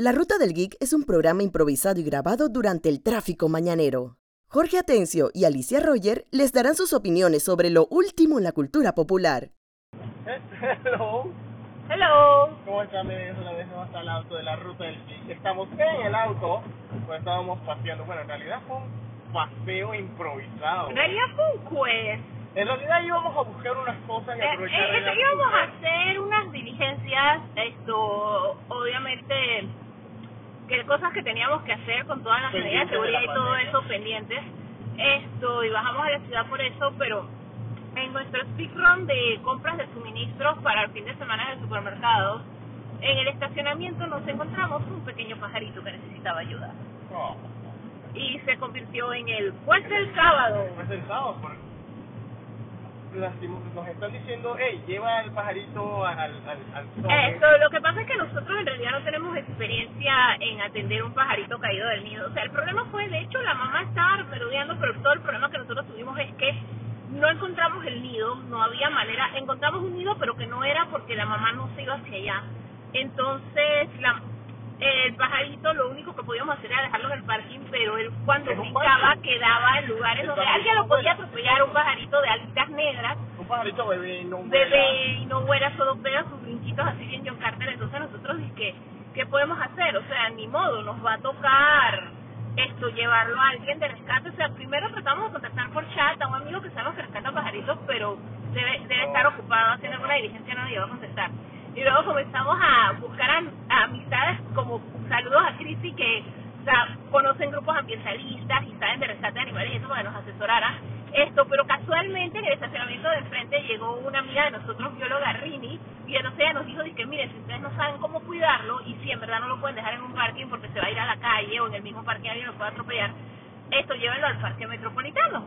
La Ruta del Geek es un programa improvisado y grabado durante el tráfico mañanero. Jorge Atencio y Alicia Roger les darán sus opiniones sobre lo último en la cultura popular. Hello. Hello. ¿Cómo están? Bienvenidos una vez más al auto de la ruta del geek. Estamos en el auto, pues estábamos paseando. Bueno, en realidad fue un paseo improvisado. En realidad fue un quest. En realidad íbamos a buscar unas cosas y Eh, aprovechar eh, la íbamos a hacer unas diligencias, esto, obviamente, que cosas que teníamos que hacer con todas las medidas de seguridad y todo eso pendientes. Esto, y bajamos a la ciudad por eso, pero en nuestro speedrun de compras de suministros para el fin de semana en el supermercado, en el estacionamiento nos encontramos un pequeño pajarito que necesitaba ayuda. No, Y se convirtió en el pues del sábado. el sábado, nos están diciendo, hey, lleva el pajarito al, al, al. Esto, lo que pasa es que nosotros en realidad no tenemos experiencia en atender un pajarito caído del nido. O sea, el problema fue, de hecho, la mamá estaba merodeando, pero todo el problema que nosotros tuvimos es que no encontramos el nido, no había manera, encontramos un nido, pero que no era porque la mamá no se iba hacia allá. Entonces, la, el pajarito lo único que podíamos hacer era dejarlo en el parking, pero él cuando ¿En un brincaba quedaba en lugares donde alguien lo podía atropellar, un pajarito de alitas negras, Un pajarito bebé, no un bebé y no fuera solo pega sus brinquitos así bien John Carter. Entonces nosotros que qué podemos hacer o sea ni modo nos va a tocar esto llevarlo a alguien de rescate o sea primero tratamos de contactar por chat a un amigo que sabemos que rescata pajaritos pero debe, debe estar ocupado haciendo alguna diligencia no le iba a contestar y luego comenzamos a buscar amistades como saludos a Cristi que conocen grupos ambientalistas y saben de rescate de animales y eso para que nos asesorara esto, pero casualmente en el estacionamiento de enfrente llegó una amiga de nosotros, bióloga Rini, y entonces ella nos dijo, que miren, si ustedes no saben cómo cuidarlo, y si en verdad no lo pueden dejar en un parking porque se va a ir a la calle o en el mismo parque alguien lo puede atropellar, esto llévenlo al parque metropolitano.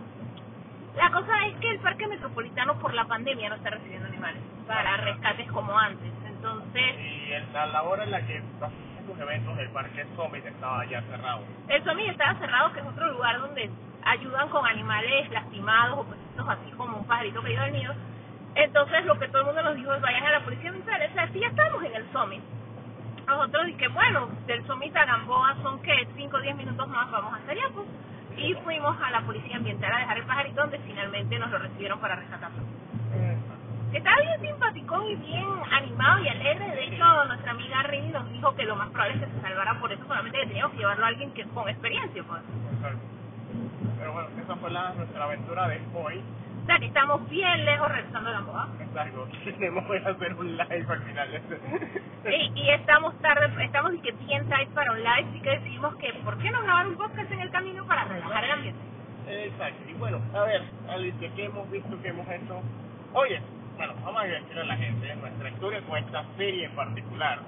La cosa es que el parque metropolitano por la pandemia no está recibiendo animales para rescates como antes, entonces Y a la hora en la que estos eventos, el parque Summit estaba ya cerrado. El Summit estaba cerrado, que es otro lugar donde ayudan con animales lastimados o pues así como un pajarito caído del nido. Entonces lo que todo el mundo nos dijo es vayan a la policía ambiental. O sea, si ya estamos en el Summit. Nosotros dije, bueno, del Summit a Gamboa son que 5 o 10 minutos más vamos hasta allá, pues. Y fuimos a la policía ambiental a dejar el pajarito donde finalmente nos lo recibieron para rescatarlo. Estaba bien simpaticón y bien animado y alegre. De hecho, nuestra amiga Rini nos dijo que lo más probable es que se salvara por eso, solamente que teníamos que llevarlo a alguien que con experiencia, pues. Exacto. Pero bueno, esa fue la, nuestra aventura de hoy. O sea, que estamos bien lejos regresando a Gamboa. Exacto. Tenemos que hacer un live al final. Y, y estamos tarde, estamos y que bien tight para un live, así que decidimos que, ¿por qué no grabar un podcast en el camino para relajar el ambiente? Exacto. Y bueno, a ver, Alicia, ¿qué hemos visto, qué hemos hecho? Oye, bueno, vamos a decirle a la gente nuestra historia con esta serie en particular.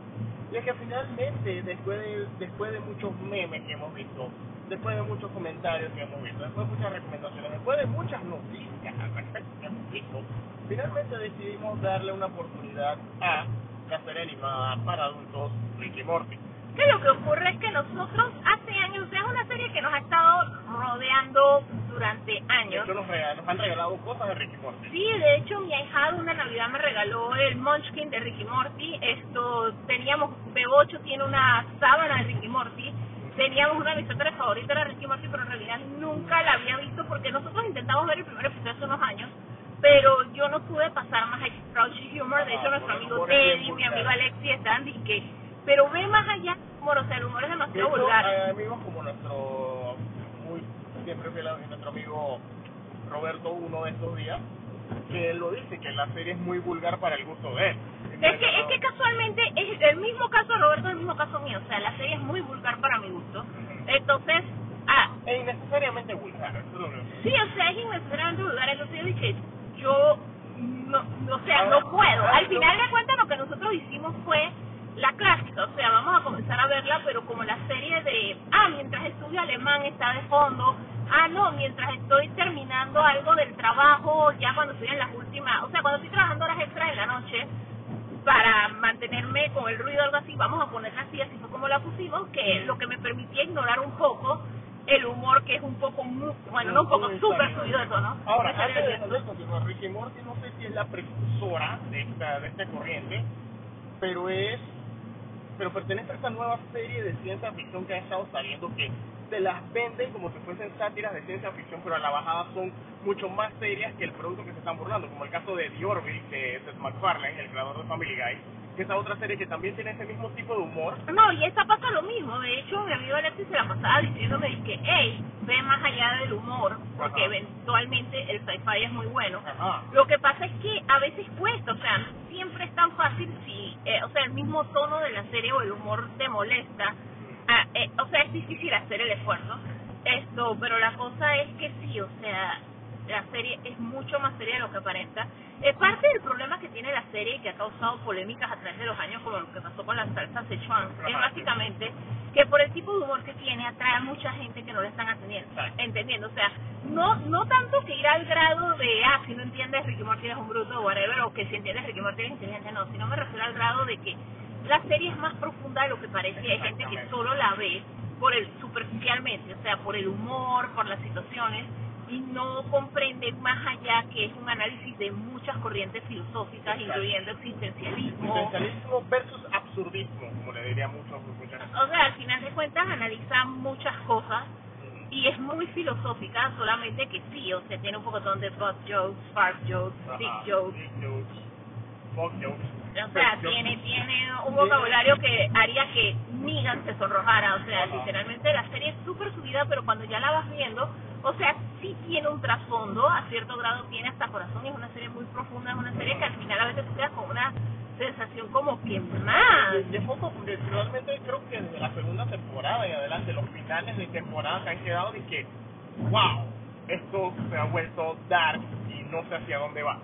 Y es que finalmente, después de, después de muchos memes que hemos visto, después de muchos comentarios que hemos visto, después de muchas recomendaciones, después de muchas noticias al respecto que hemos visto, finalmente decidimos darle una oportunidad a la serie animada para adultos Ricky Morty. Que lo que ocurre es que nosotros hace años, es una serie que nos ha estado rodeando durante De años. hecho, nos, nos han regalado cosas de Ricky Morty. Sí, de hecho mi ahijado una Navidad me regaló el Munchkin de Ricky Morty. Esto, teníamos, B8 tiene una sábana de Ricky Morty. Teníamos una de mis otras favoritas de Ricky Morty, pero en realidad nunca la había visto porque nosotros intentamos ver el primer episodio hace unos años, pero yo no pude pasar más allá. Crouchy Humor, de hecho Ah, nuestro amigo Teddy, mi amigo Alexi están y que, pero ve más allá, humor, o sea, el humor es De demasiado vulgar. amigos como nuestro siempre fiel a nuestro amigo Roberto uno de estos días que él lo dice que la serie es muy vulgar para el gusto de él. Es que, es que casualmente es el mismo caso de Roberto, el mismo caso mío. O sea, la serie es muy vulgar para mi gusto. Entonces, ah, es innecesariamente vulgar, sí, o sea, es innecesariamente vulgar. Entonces yo dije, yo, no, o sea, no puedo. ahora Al final de cuentas, lo que nosotros hicimos fue la clásica. O sea, vamos a comenzar a verla, pero como la serie de, ah, mientras estudio alemán está de fondo. Ah, no, mientras estoy terminando algo del trabajo, ya cuando estoy en las últimas, o sea, cuando estoy trabajando horas extras en la noche, para mantenerme con el ruido o algo así, vamos a ponerla así, así fue como la pusimos, que lo que me permitía ignorar un poco el humor que es un poco, bueno, no un poco, súper subido eso, ¿no? Ahora, antes de, extraño. de continuar, Ricky Morty no sé si es la precursora de esta, de esta corriente, pero es pero pertenece a esta nueva serie de ciencia ficción que ha estado saliendo que se las venden como si fuesen sátiras de ciencia ficción, pero a la bajada son mucho más serias que el producto que se están burlando, como el caso de The Orville, que es Seth MacFarlane, el creador de Family Guy, que es otra serie que también tiene ese mismo tipo de humor. No, y esa pasa lo mismo. De hecho, mi amigo Alexis se la pasaba diciéndome que, hey, ve más allá del humor, porque Ajá. eventualmente el sci-fi es muy bueno. Ajá. Lo que pasa es que a veces cuesta, o sea, siempre es tan fácil si, eh, o sea, el mismo tono de la serie o el humor te molesta. Ah, eh, o sea, es difícil hacer el esfuerzo. Esto, pero la cosa es que sí, o sea, la serie es mucho más seria de lo que aparenta. Eh, parte del problema que tiene la serie y que ha causado polémicas a través de los años, como lo que pasó con la salsa Sichuan, es básicamente que por el tipo de humor que tiene atrae a mucha gente que no le están atendiendo, entendiendo. O sea, no no tanto que ir al grado de, ah, si no entiendes Ricky Morty es un bruto o whatever, o que si entiendes Ricky Morty es inteligente, no, sino me refiero al grado de que la serie es más profunda de lo que parece hay gente que solo la ve por el superficialmente, o sea, por el humor, por las situaciones y no comprende más allá que es un análisis de muchas corrientes filosóficas, Exacto. incluyendo existencialismo. Existencialismo versus absurdismo, como le diría muchos muchas O sea, al final de cuentas analiza muchas cosas y es muy filosófica, solamente que sí, o sea, tiene un poco de butt jokes, fart jokes, dick Ajá, jokes, dick jokes, fuck jokes. o sea, tiene tiene un vocabulario que haría que Negan se sonrojara, o sea, literalmente la serie es súper subida, pero cuando ya la vas viendo, o sea, tiene un trasfondo, a cierto grado tiene hasta corazón, y es una serie muy profunda, es una serie que al final a veces tú quedas con una sensación como que más. Y es poco porque realmente creo que desde la segunda temporada y adelante, los finales de temporada se han quedado de que, wow, esto se ha vuelto dark y no sé hacia dónde va.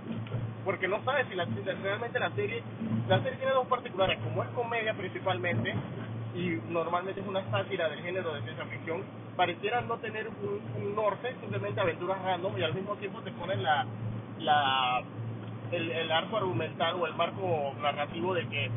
Porque no sabes si, la, si realmente la serie, la serie tiene dos particulares, como es comedia principalmente, y normalmente es una sátira del género de ciencia ficción, pareciera no tener un, un norte, simplemente aventuras random y al mismo tiempo te ponen la, la el, el arco argumental o el marco narrativo de que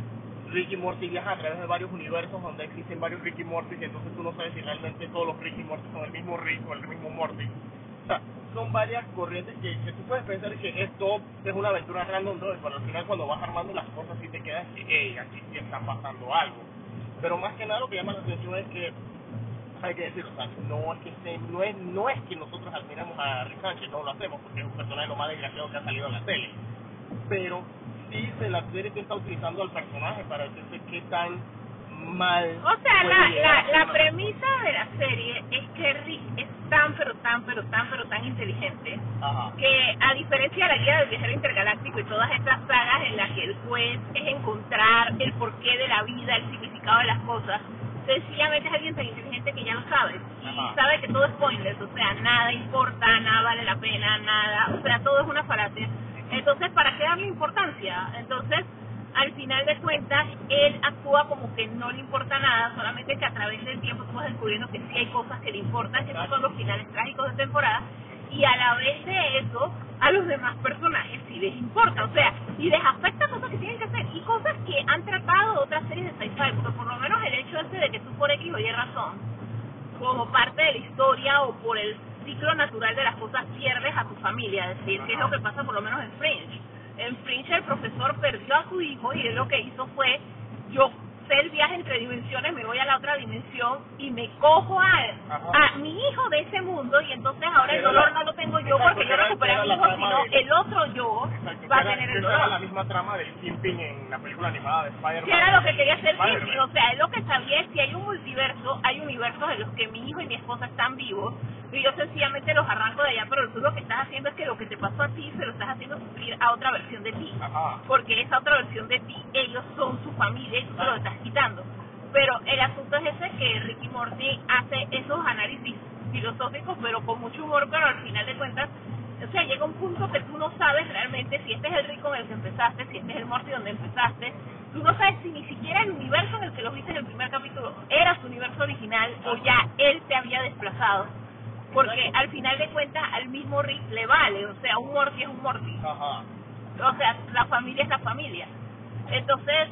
Ricky Morty viaja a través de varios universos donde existen varios Ricky Morty y entonces tú no sabes si realmente todos los Ricky Morty son el mismo Rick o el mismo Morty. O sea, son varias corrientes que, que tú puedes pensar que esto es una aventura random, ¿no? pero al final cuando vas armando las cosas sí te quedas que, hey, aquí sí está pasando algo. Pero más que nada lo que llama la atención es que hay que decir, o sea, no es que se- no es no es que nosotros admiramos a Rick Sánchez, no lo hacemos porque es un personaje lo más desgraciado que ha salido en la tele. Pero sí se la serie que está utilizando al personaje para decirse qué tan mal. O sea, la, la, la premisa de la serie es que Rick es tan, pero tan, pero tan, pero tan inteligente Ajá. que a diferencia de la guía del viajero intergaláctico y todas estas sagas en las que el juez es encontrar el porqué de la vida, el significado de las cosas, sencillamente es alguien tan inteligente que ya lo sabe y sabe que todo es pointless, o sea, nada importa, nada vale la pena, nada, o sea, todo es una falacia. Entonces, ¿para qué darle importancia? Entonces, al final de cuentas, él actúa como que no le importa nada, solamente que a través del tiempo vas descubriendo que sí hay cosas que le importan, que esos son los finales trágicos de temporada, y a la vez de eso, a los demás personajes sí les importa, o sea, y les afecta cosas que tienen que hacer, y cosas que han tratado otras series de sci-fi, porque por lo menos el hecho ese de que tú por X o Y razón, como parte de la historia o por el ciclo natural de las cosas pierdes a tu familia, es decir, que es lo que pasa por lo menos en Fringe. En Fringe el profesor perdió a su hijo y él lo que hizo fue, yo sé el viaje entre dimensiones, me voy a la otra dimensión y me cojo a, a mi hijo de ese mundo y entonces ahora el dolor la- no lo tengo yo porque yo recuperé a mi hijo, sino de- el otro yo Exacto, va a tener el esa era la dolor. misma trama del Kingpin en la película animada de Spider-Man. Que era lo que quería hacer. Kingpin, o sea, él lo que sabía es si hay un multiverso, hay universos en los que mi hijo y mi esposa están vivos, y yo sencillamente los arranco de allá, pero tú lo que estás haciendo es que lo que te pasó a ti se lo estás haciendo sufrir a otra versión de ti, Ajá. porque esa otra versión de ti, ellos son su familia y tú se lo estás quitando. Pero el asunto es ese que Ricky Morty hace esos análisis filosóficos, pero con mucho humor, pero al final de cuentas, o sea, llega un punto que tú no sabes realmente si este es el Rick con el que empezaste, si este es el Morty donde empezaste, tú no sabes si ni siquiera el universo en el que lo viste en el primer capítulo era su universo original o ya él te había desplazado. Porque al final de cuentas al mismo Rick le vale, o sea, un Morty es un Morty. Ajá. O sea, la familia es la familia. Entonces,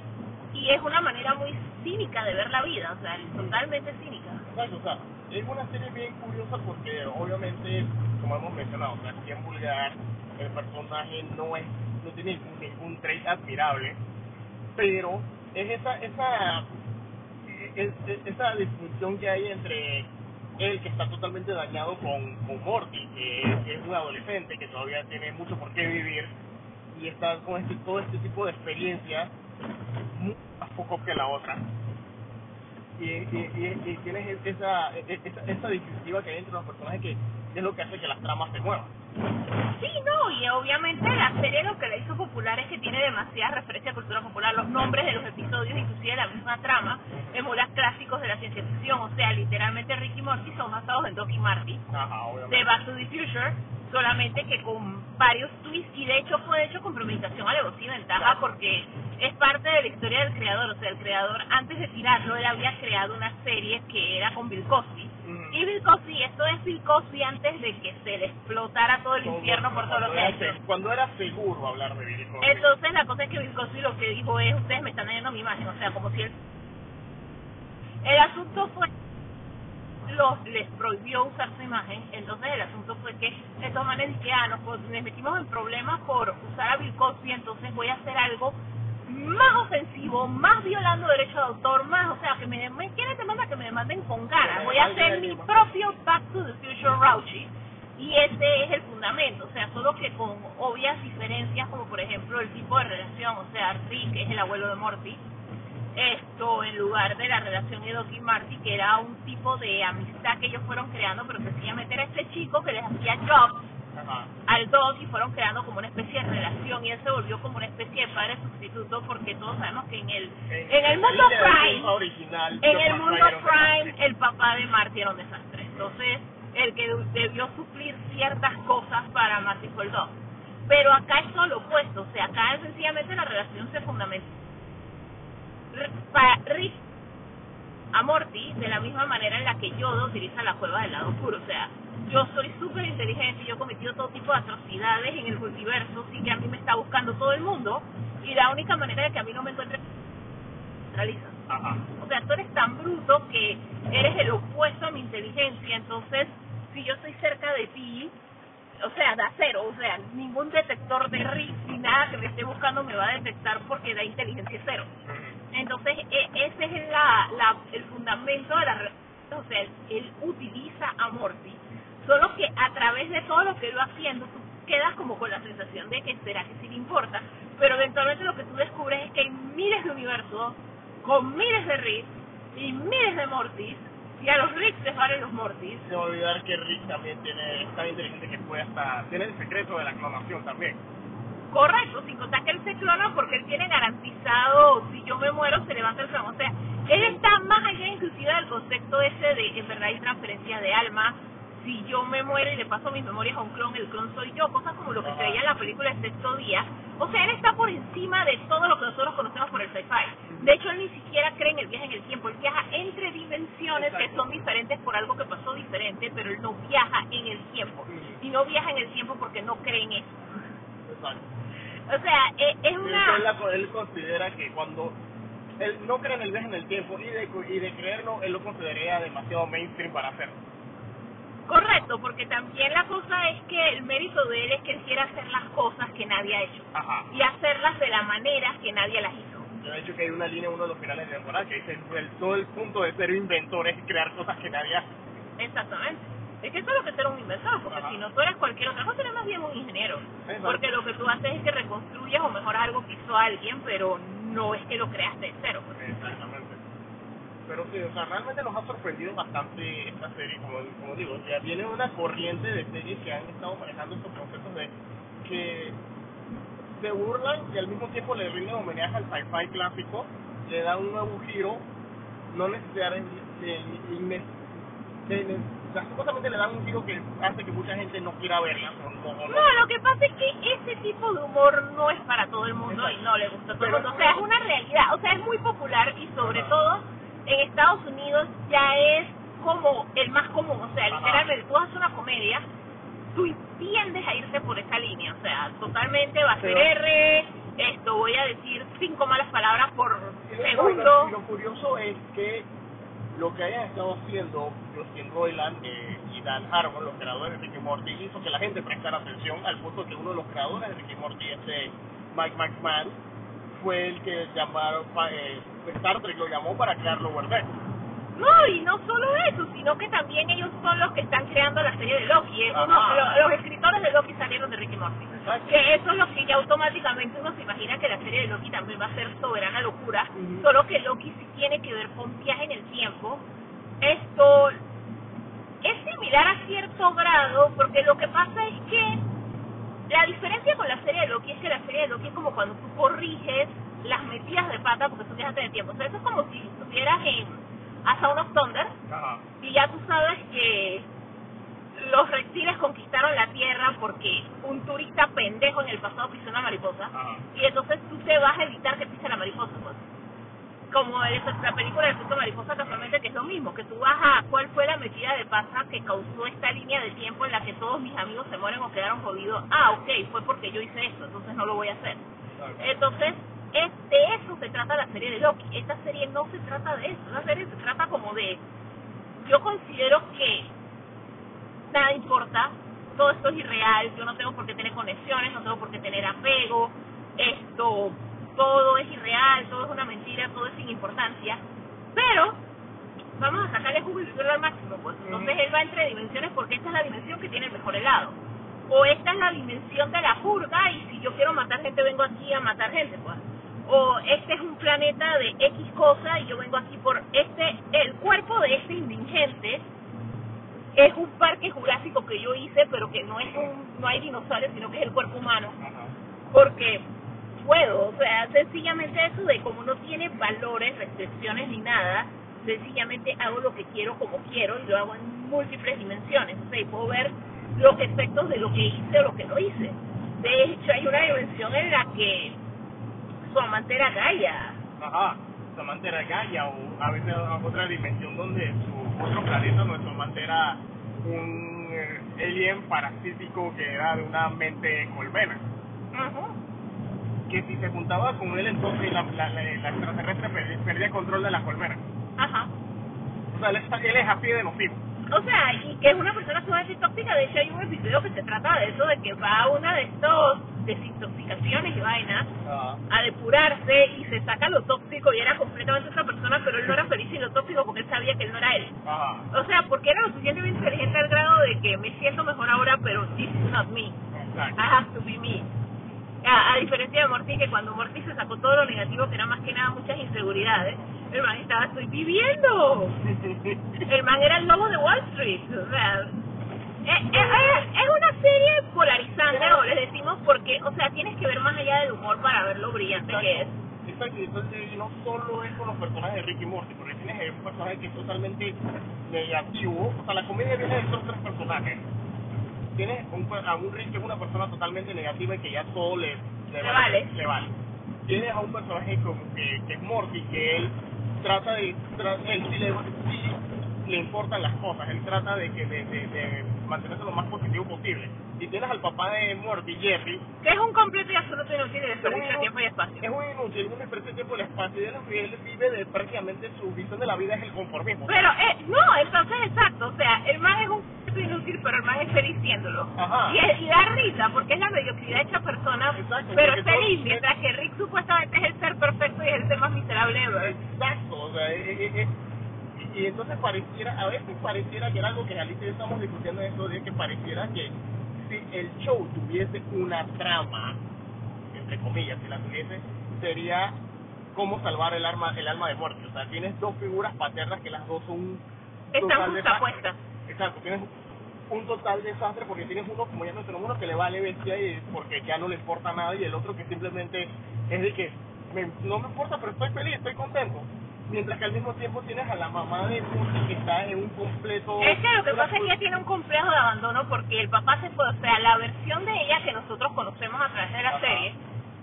y es una manera muy cínica de ver la vida, o sea, totalmente cínica. Exacto, o sea, es una serie bien curiosa porque obviamente, como hemos mencionado, o sea, es bien vulgar, el personaje no es, no tiene ningún, ningún trait admirable, pero es esa, esa es, esa disfunción que hay entre él que está totalmente dañado con, con Morty, que es, un adolescente que todavía tiene mucho por qué vivir y está con este, todo este tipo de experiencia más poco que la otra. Y, y, y, tienes esa, esa, esa disyuntiva que hay entre los personajes que es lo que hace que las tramas se muevan. Sí, no, y obviamente la serie lo que la hizo popular es que tiene demasiada referencia a cultura popular, los nombres de los episodios, inclusive la misma trama, emulan clásicos de la ciencia ficción, o sea, literalmente Ricky y Morty son basados en Doc y Marty, de Back to the Future, solamente que con varios twists, y de hecho fue hecho con premeditación, alevosía y ventaja, porque es parte de la historia del creador, o sea, el creador antes de tirarlo, él había creado una serie que era con Bill Cosby, y Bill Cosby, esto es Bill Cosby antes de que se le explotara todo el infierno por todo lo que ha hecho. Cuando era seguro hablar de Bill Cosby. Entonces la cosa es que Bill Cosby lo que dijo es, ustedes me están dañando mi imagen, o sea, como si él... El asunto fue los les prohibió usar su imagen, entonces el asunto fue que de todas maneras que ah, nos, nos metimos en problemas por usar a Bill Cosby, entonces voy a hacer algo más ofensivo, más violando derechos de autor, más, o sea, que me, me quieren demandar que me demanden con ganas. Voy a hacer mi propio Back to the Future Rauchi. Y ese es el fundamento, o sea, solo que con obvias diferencias, como por ejemplo el tipo de relación, o sea, Rick es el abuelo de Morty, esto en lugar de la relación de Doc y Marty, que era un tipo de amistad que ellos fueron creando, pero sencillamente era este chico que les hacía jobs al Doc y fueron creando como una especie de relación y él se volvió como una especie de padre sustituto porque todos sabemos que en el en, el mundo Prime en el mundo Prime el papá de Marty era un desastre. Entonces el que debió suplir ciertas cosas para Marty fue el Doc pero acá es todo lo opuesto o sea acá sencillamente la relación se fundamenta para Rick a Morty de la misma manera en la que Yoda utiliza la cueva del lado oscuro o sea yo soy súper inteligente yo he cometido todo tipo de atrocidades en el multiverso, sí que a mí me está buscando todo el mundo y la única manera de que a mí no me encuentre realiza. O sea, tú eres tan bruto que eres el opuesto a mi inteligencia, entonces si yo estoy cerca de ti, o sea, da cero, o sea, ningún detector de RIS ni nada que me esté buscando me va a detectar porque da inteligencia cero. Entonces, e, ese es la, la, el fundamento de la o sea, él utiliza a Morty Solo que a través de todo lo que él va haciendo, tú quedas como con la sensación de que será que sí le importa, pero eventualmente lo que tú descubres es que hay miles de universos con miles de Rick y miles de Mortis, y a los Rick les valen los Mortis. No olvidar que Rick también tiene, es tan inteligente que puede hasta, tiene el secreto de la clonación también. Correcto, sin contar que él se clona porque él tiene garantizado, si yo me muero, se levanta el clon. O sea, él está más allá inclusive del concepto ese de en verdad hay transferencia de alma, si yo me muero y le paso mis memorias a un clon, el clon soy yo, cosas como lo que se veía en la película de sexto día. O sea, él está por encima de todo lo que nosotros conocemos por el sci-fi. De hecho, él ni siquiera cree en el viaje en el tiempo, él viaja entre dimensiones que son diferentes por algo que pasó diferente, pero él no viaja en el tiempo. Y no viaja en el tiempo porque no cree en eso. O sea, e, es, una... Él, considera que cuando él no cree en el viaje en el tiempo y de, y de creerlo, él lo consideraría demasiado mainstream para hacerlo. Correcto, porque también la cosa es que el mérito de él es que él quiere hacer las cosas que nadie ha hecho y hacerlas de la manera que nadie las hizo. De hecho que hay una línea en uno de los finales de temporada que dice el, todo el punto de ser inventor es crear cosas que nadie hace. Exactamente. Es que eso es lo que ser un inventor, porque si no tú eres cualquier otra cosa, eres más bien un ingeniero. Porque lo que tú haces es que reconstruyes o mejoras algo que hizo alguien, pero no es que lo creaste de cero. Exactamente pero sí, o sea, realmente nos ha sorprendido bastante esta serie, como, como digo, ya viene una corriente de series que han estado manejando estos conceptos de que se burlan y al mismo tiempo le rinden homenaje al sci-fi clásico, le dan un nuevo giro, no necesariamente, o sea, supuestamente le dan un giro que hace que mucha gente no quiera verla. No, no, lo que pasa es que ese tipo de humor no es para todo el mundo y no le gusta a todo el mundo. O sea, es una realidad, o sea, es muy popular y sobre todo en Estados Unidos ya es como el más común, o sea, literalmente tú haces una comedia, tú tiendes a irse por esa línea, o sea, totalmente va a ser R, esto voy a decir cinco malas palabras por segundo. Lo, curioso es que lo que hayan estado haciendo Justin Roiland eh, y Dan Harmon, los creadores de Ricky Morty, hizo que la gente prestara atención al punto que uno de los creadores de Ricky Morty, este Mike McMahon, fue el que llamaron, eh, Star Trek lo llamó para crear Lower Decks. No, y no solo eso, sino que también ellos son los que están creando la serie de Loki. Es uno- Ajá. lo- los escritores de Loki salieron de Ricky Morty. Exacto. Que eso es lo que ya automáticamente uno se imagina que la serie de Loki también va a ser soberana locura. Ujú. Solo que Loki sí tiene que ver con viaje en el tiempo. Esto es similar a cierto grado, porque lo que pasa es que la diferencia con la serie de Loki es que la serie de Loki es como cuando tú corriges las metidas de pata porque viajas en el tiempo. O sea, eso es como si estuvieras en A Sound of Thunder Ajá. y ya tú sabes que los reptiles conquistaron la Tierra porque un turista pendejo en el pasado pisó una mariposa Ajá. y entonces tú te vas a evitar que pise la mariposa, pues. Como la película de Efecto Mariposa casualmente que es lo mismo, que tú vas a cuál fue la metida de pata que causó esta línea de tiempo en la que todos mis amigos se mueren o quedaron jodidos. Ah, ok, fue porque yo hice esto, entonces no lo voy a hacer. Entonces, es, de eso se trata la serie de Loki. Esta serie no se trata de eso. La serie se trata como de... Yo considero que nada importa, todo esto es irreal, yo no tengo por qué tener conexiones, no tengo por qué tener apego, esto, todo es irreal, todo es una mentira, todo es sin importancia, pero vamos a sacarle jugo y vivirlo al máximo, pues. Entonces él va entre dimensiones porque esta es la dimensión que tiene el mejor helado. O esta es la dimensión de la jurga y si yo quiero matar gente vengo aquí a matar gente, pues. O este es un planeta de X cosa y yo vengo aquí por este, el cuerpo de este indigente es un parque jurásico que yo hice, pero que no es un, no hay dinosaurios, sino que es el cuerpo humano porque puedo, o sea, sencillamente eso de como no tiene valores, restricciones ni nada, sencillamente hago lo que quiero como quiero y lo hago en múltiples dimensiones, o sea, y puedo ver los efectos de lo que hice o lo que no hice. De hecho, hay una dimensión en la que su amante era Gaia. Ajá. Su amante era Gaia o a veces otra dimensión donde su otro planeta, nuestro amante era un eh, alien parasítico que era de una mente colmena. Ujú. Que si se juntaba con él entonces la, la, la, la extraterrestre perdía, perdía control de la colmena. Ajá. O sea, él, él es así de nocivo. O sea, y que es una persona sumamente tóxica. De hecho, hay un episodio que se trata de eso, de que va a una de estos desintoxicaciones y vainas a depurarse y se saca lo tóxico y era completamente otra persona, pero él no era feliz sin lo tóxico porque él sabía que él no era él. Ajá. O sea, porque era lo suficientemente inteligente al grado de que me siento mejor ahora, pero this is not me. I Exacto. have to be me. A, a diferencia de Morty, que cuando Morty se sacó todo lo negativo, que era más que nada muchas inseguridades, el man estaba, estoy viviendo. El man era el lobo de Wall Street. O sea, es, es- es una serie polarizante, o les decimos, porque, o sea, tienes que ver más allá del humor para ver lo brillante que es. Exacto, y entonces no solo es con los personajes de Ricky Morty, porque tienes un personaje que es totalmente negativo, o sea, la comedia viene de estos tres personajes. Tienes un, a un Rick que es una persona totalmente negativa y que ya todo le, Le vale. le vale. Tienes a un personaje como que, que es Morty, que él trata de, tra- él sí le, sí le importan las cosas, él trata de que de, de, de mantenerse lo más positivo posible. Y tienes al papá de Morty, Jerry, Que es un completo y absoluto inútil de desperdicio de tiempo y espacio. es un inútil, un desperdicio de tiempo y espacio, y él, él vive de prácticamente su visión de la vida es el conformismo. Pero, eh, no, entonces exacto, o sea, el man es un completo inútil, pero el man es feliz siéndolo. Ajá. Y, es- y da risa, porque es la mediocridad hecha persona, Exacto, pero es feliz, todo- mientras que Rick supuestamente es el ser perfecto y es el ser más miserable ever. Exacto, o sea, eh, eh, eh, y, entonces pareciera, a veces pareciera que era algo que Alicia y yo estamos discutiendo eso de que pareciera que si el show tuviese una trama, entre comillas, si la tuviese, sería cómo salvar el alma, el alma de muerte. O sea, tienes dos figuras paternas que las dos son Están justapuestas. Exacto, tienes un total desastre porque tienes uno, como ya mencionamos, uno que le vale bestia y porque ya no le importa nada y el otro que simplemente es de que me- no me importa pero estoy feliz, estoy contento. Mientras que al mismo tiempo tienes a la mamá de Morty que está en un completo... Es que lo que pasa es que ella tiene un complejo de abandono porque el papá se fue, o sea, la versión de ella que nosotros conocemos a través de la Ajá. serie,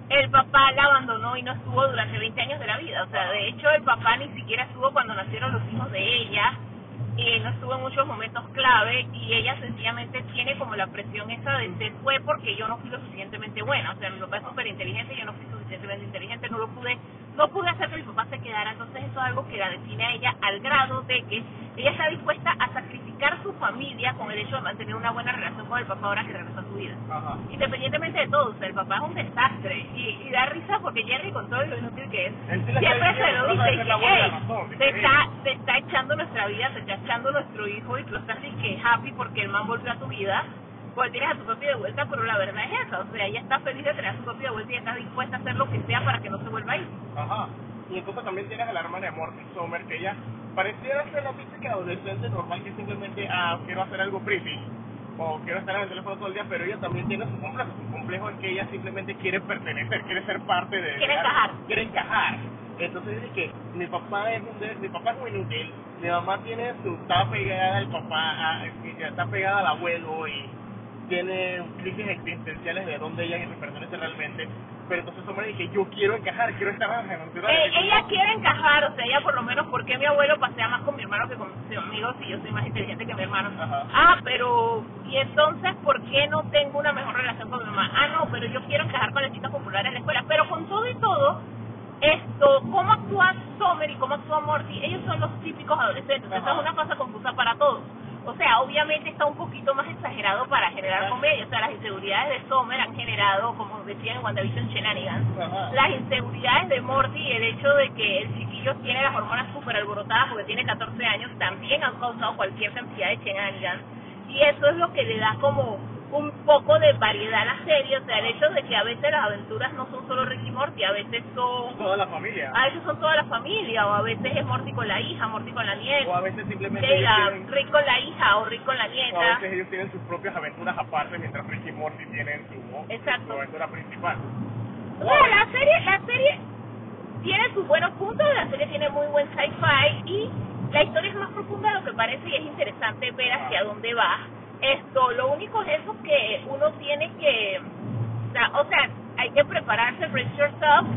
el papá la abandonó y no estuvo durante 20 años de la vida. O sea, de hecho, el papá ni siquiera estuvo cuando nacieron los hijos de ella y no estuvo en muchos momentos clave y ella sencillamente tiene como la presión esa de se fue porque yo no fui lo suficientemente buena. O sea, mi papá es súper inteligente yo no fui suficientemente inteligente, no lo pude, no pude hacer que mi papá se quedara. Entonces eso es algo que la define a ella al grado de que ella está dispuesta a sacrificar su familia con el hecho de mantener una buena relación con el papá ahora que regresó a su vida. Ajá. Independientemente de todo, o sea, el papá es un desastre y, y da risa porque Jerry con todo lo inútil que es, siempre se lo "Vas a dice y hacer la dice, buena "Ey, razón", te dice, está, te está echando nuestra vida, te está echando nuestro hijo y tú estás así que happy porque el man volvió a tu vida, tienes a tu de vuelta, pero la verdad es esa, o sea, ella está feliz de tener a su de vuelta y está dispuesta a hacer lo que sea para que no se vuelva a ir. Ajá. Y entonces también tienes a la hermana de Morty Sommer, que ella pareciera ser la típica adolescente normal que simplemente, ah, quiero hacer algo pretty, o quiero estar en el teléfono todo el día, pero ella también tiene su complejo. Su complejo es que ella simplemente quiere pertenecer, quiere ser parte de... Quiere encajar. Quiere encajar. Entonces dice que mi papá es un mi papá es muy inútil, mi mamá tiene su, está pegada al papá, a- está pegada al abuelo y tiene crisis existenciales de dónde ella pertenece realmente. Pero entonces Sommer dice, yo quiero encajar, quiero estar en la Eh, ella quiere encajar, o sea, ella por lo menos, porque mi abuelo pasea más con mi hermano que conmigo si yo soy más inteligente que mi hermano? Ajá. Ah, pero, ¿y entonces por qué no tengo una mejor relación con mi mamá? Ah, no, pero yo quiero encajar con las chicas populares en la escuela. Pero con todo y todo, esto, cómo actúa Sommer y cómo actúa Morty, ellos son los típicos adolescentes. Esa es una cosa confusa para todos. O sea, obviamente está un poquito más exagerado para generar comedia. O sea, las inseguridades de Sommer han generado, como decía en WandaVision, shenanigans. Las inseguridades de Morty y el hecho de que el chiquillo tiene las hormonas súper alborotadas porque tiene 14 años también han causado cualquier cantidad de shenanigans. Y eso es lo que le da como un poco de variedad a la serie, o sea, el hecho de que a veces las aventuras no son solo Morty, a veces son Toda la familia. a veces son toda la familia o a veces es Morty con la hija, Morty con la O a nieta, veces simplemente diga, tienen, Rick con la hija o Rick con la o a nieta. veces ellos tienen sus propias aventuras aparte mientras Ricky y Morty tienen su, Exacto. su aventura principal. O sea, la serie, la serie tiene sus buenos puntos, la serie tiene muy buen sci-fi y la historia es más profunda de lo que parece y es interesante ver hacia dónde va. Esto, lo único es eso que uno tiene que, o sea, hay que prepararse, brace yourself,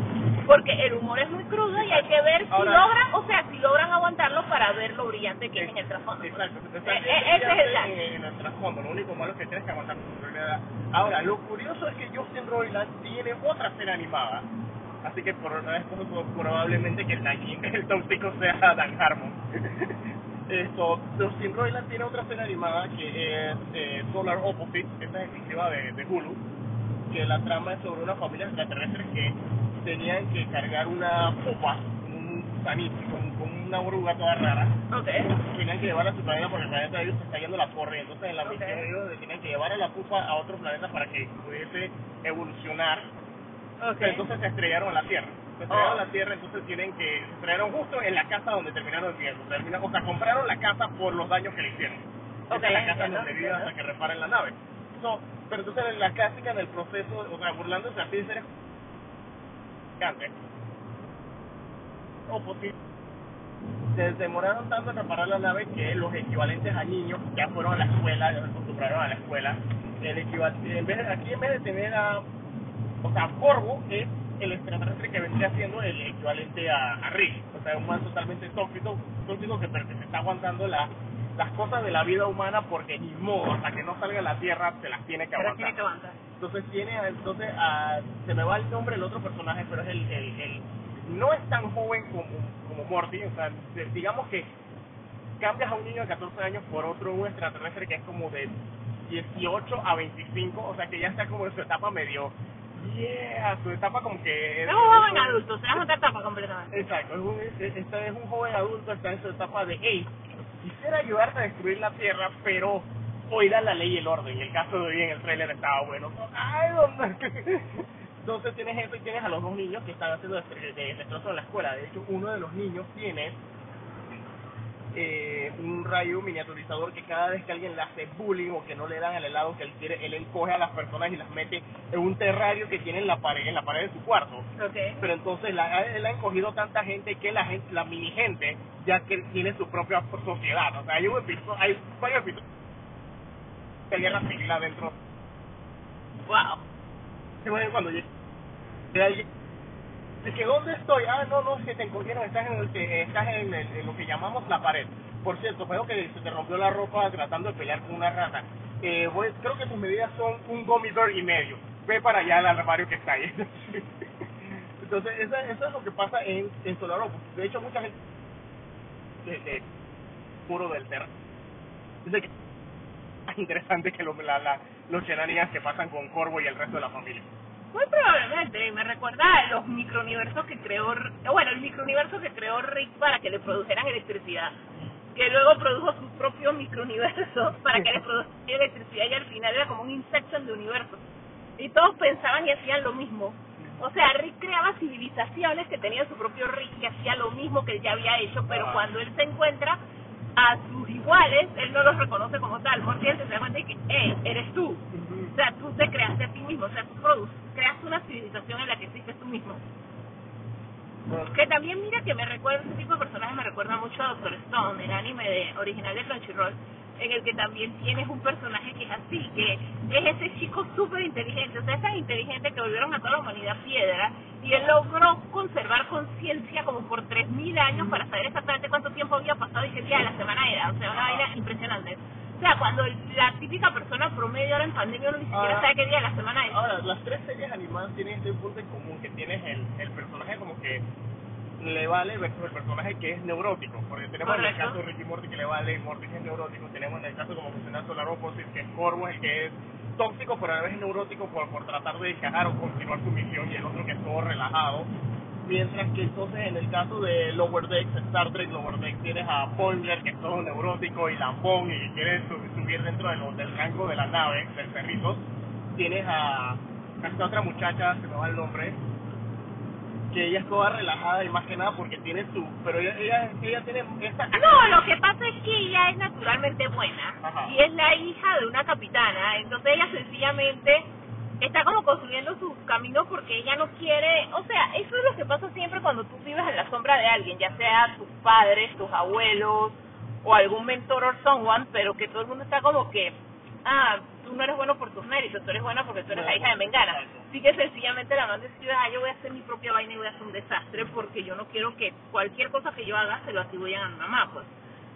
porque el humor es muy crudo y hay que ver si Ahora- logran, o sea, si logran aguantarlo para ver lo brillante que es en el trasfondo. Exacto, Eh, exacto. eh, ese es el en, en el trasfondo. Lo único malo es que tienes que aguantar tu realidad. Ahora, lo curioso es que Justin Roiland tiene otra serie animada. Así que por esto probablemente que el, el tóxico sea Dan Harmon. Esto, Justin Roiland tiene otra serie animada que es eh, Solar Opposites, que esta es exclusiva de, de Hulu, que la trama es sobre una familia extraterrestre que tenían que cargar una pupa, un gusanito, con, una oruga toda rara, Ok. tenían que llevarla a su planeta porque el planeta de ellos se está yendo la torre. Entonces, en la misión ellos tenían que llevar a la pupa a otro planeta para que pudiese evolucionar. Ok. Entonces se estrellaron a la Tierra. Se estrellaron Oh. a la Tierra, entonces tienen que. Se estrellaron justo en la casa donde terminaron viviendo. Termina- o sea, compraron la casa por los daños que le hicieron. Esa Ok, es la casa donde viven hasta que reparen la nave. Pero entonces en la clásica, en el proceso, o sea, burlándose así seres gigantes, o posible se demoraron tanto en reparar la nave que los equivalentes a niños ya fueron a la escuela, ya se acostumbraron a la escuela. El equival en vez de- aquí en vez de tener a, o sea, Corvo es el extraterrestre que vendría siendo el equivalente a, a Rick, o sea, un man totalmente tóxico, tóxico que, que se está aguantando la, las cosas de la vida humana porque ni modo, hasta que no salga a la Tierra se las tiene que aguantar. tiene que aguantar. Entonces tiene, a- entonces a- se me va el nombre del otro personaje, pero es el, el, el- no es tan joven como, como Morty, o sea, digamos que cambias a un niño de 14 años por otro, un extraterrestre que es como de 18 a 25, o sea que ya está como en su etapa medio, yeah, su etapa como que... Es un joven adulto, se da una etapa completamente. Exacto, es un, es- este es un joven adulto, está en su etapa de, hey, quisiera ayudarte a destruir la Tierra, pero oirá la ley y el orden. Y el caso de hoy en el trailer estaba bueno. Ay, ¿dónde? Entonces tienes eso y tienes a los dos niños que están haciendo destre- de- destrozos en la escuela. De hecho, uno de los niños tiene eh, un rayo miniaturizador que cada vez que alguien le hace bullying o que no le dan el helado que él quiere, él encoge a las personas y las mete en un terrario que tiene en la pared, en la pared de su cuarto pero entonces la, él ha encogido tanta gente que la gente, la mini gente ya que tiene su propia sociedad. O sea, hay un episodio, hay varios episodios de guerra civil adentro. Wow. Cuando llega llega alguien, dice, ¿dónde estoy? Ah, no, no, que te encogieron, estás en, el, que- estás en, el- en lo que llamamos la pared. Por cierto, veo que se te rompió la ropa tratando de pelear con una rata. Eh, creo que tus medidas son un gummy y medio. Ve para allá al armario que está ahí. Entonces, eso, eso es lo que pasa en, en Solar Opposites. De hecho, mucha gente de, de puro del terreno es más interesante que lo, la, la, los shenanigans que pasan con Corvo y el resto de la familia. Muy probablemente, me recuerda a los microuniversos que creó, bueno, el microuniverso que creó Rick para que le produjeran electricidad, que luego produjo su propio microuniverso para que le produjera electricidad y al final era como un Inception de universo. Y todos pensaban y hacían lo mismo. O sea, Rick creaba civilizaciones que tenían su propio Rick que hacía lo mismo que él ya había hecho, pero Ah. cuando él se encuentra a sus iguales, él no los reconoce como tal. Morty se da cuenta de que, hey, eres tú. O sea, tú te creaste a ti mismo, o sea, tú produces, creas una civilización en la que existes tú mismo. Que también mira que me recuerda, ese tipo de personaje me recuerda mucho a Doctor Stone, el anime de, original de Crunchyroll, en el que también tienes un personaje que es así, que es ese chico súper inteligente, o sea, es tan inteligente que volvieron a toda la humanidad piedra, y él logró conservar conciencia como por 3.000 años para saber exactamente cuánto tiempo había pasado y qué día de la semana era, o sea, una vaina impresionante. O sea, cuando la típica persona promedio ahora en pandemia uno ni siquiera Ah. sabe qué día de la semana es. Ahora, las tres series animadas tienen este punto en común, que tienes el, el personaje como que le vale versus el personaje que es neurótico, porque tenemos en el caso de Ricky Morty que le vale, Morty que es neurótico, tenemos en el caso como mencionaste Solar Opposite, que es Corvo, el que es tóxico pero a la vez neurótico por, por tratar de encajar o continuar su misión y el otro que es todo relajado. Mientras que entonces en el caso de Lower Decks, Star Trek Lower Decks, tienes a Boimler que es todo neurótico y lambón y que quiere su- subir dentro de lo- del rango de la nave, del perrito. Tienes a, a esta otra muchacha, se me va el nombre, que ella es toda relajada y más que nada porque tiene su... Pero ella, ella, ella tiene esta... No, lo que pasa es que ella es naturalmente buena Ajá. y es la hija de una capitana, entonces ella sencillamente está como construyendo su camino porque ella no quiere, o sea, eso es lo que pasa siempre cuando tú vives en la sombra de alguien, ya sea tus padres, tus abuelos o algún mentor o someone, pero que todo el mundo está como que, ah, tú no eres bueno por tus méritos, tú eres buena porque tú eres la hija de Mengana. Así que sencillamente la man decide, ah, yo voy a hacer mi propia vaina y voy a hacer un desastre porque yo no quiero que cualquier cosa que yo haga se lo atribuyan a mi mamá, pues.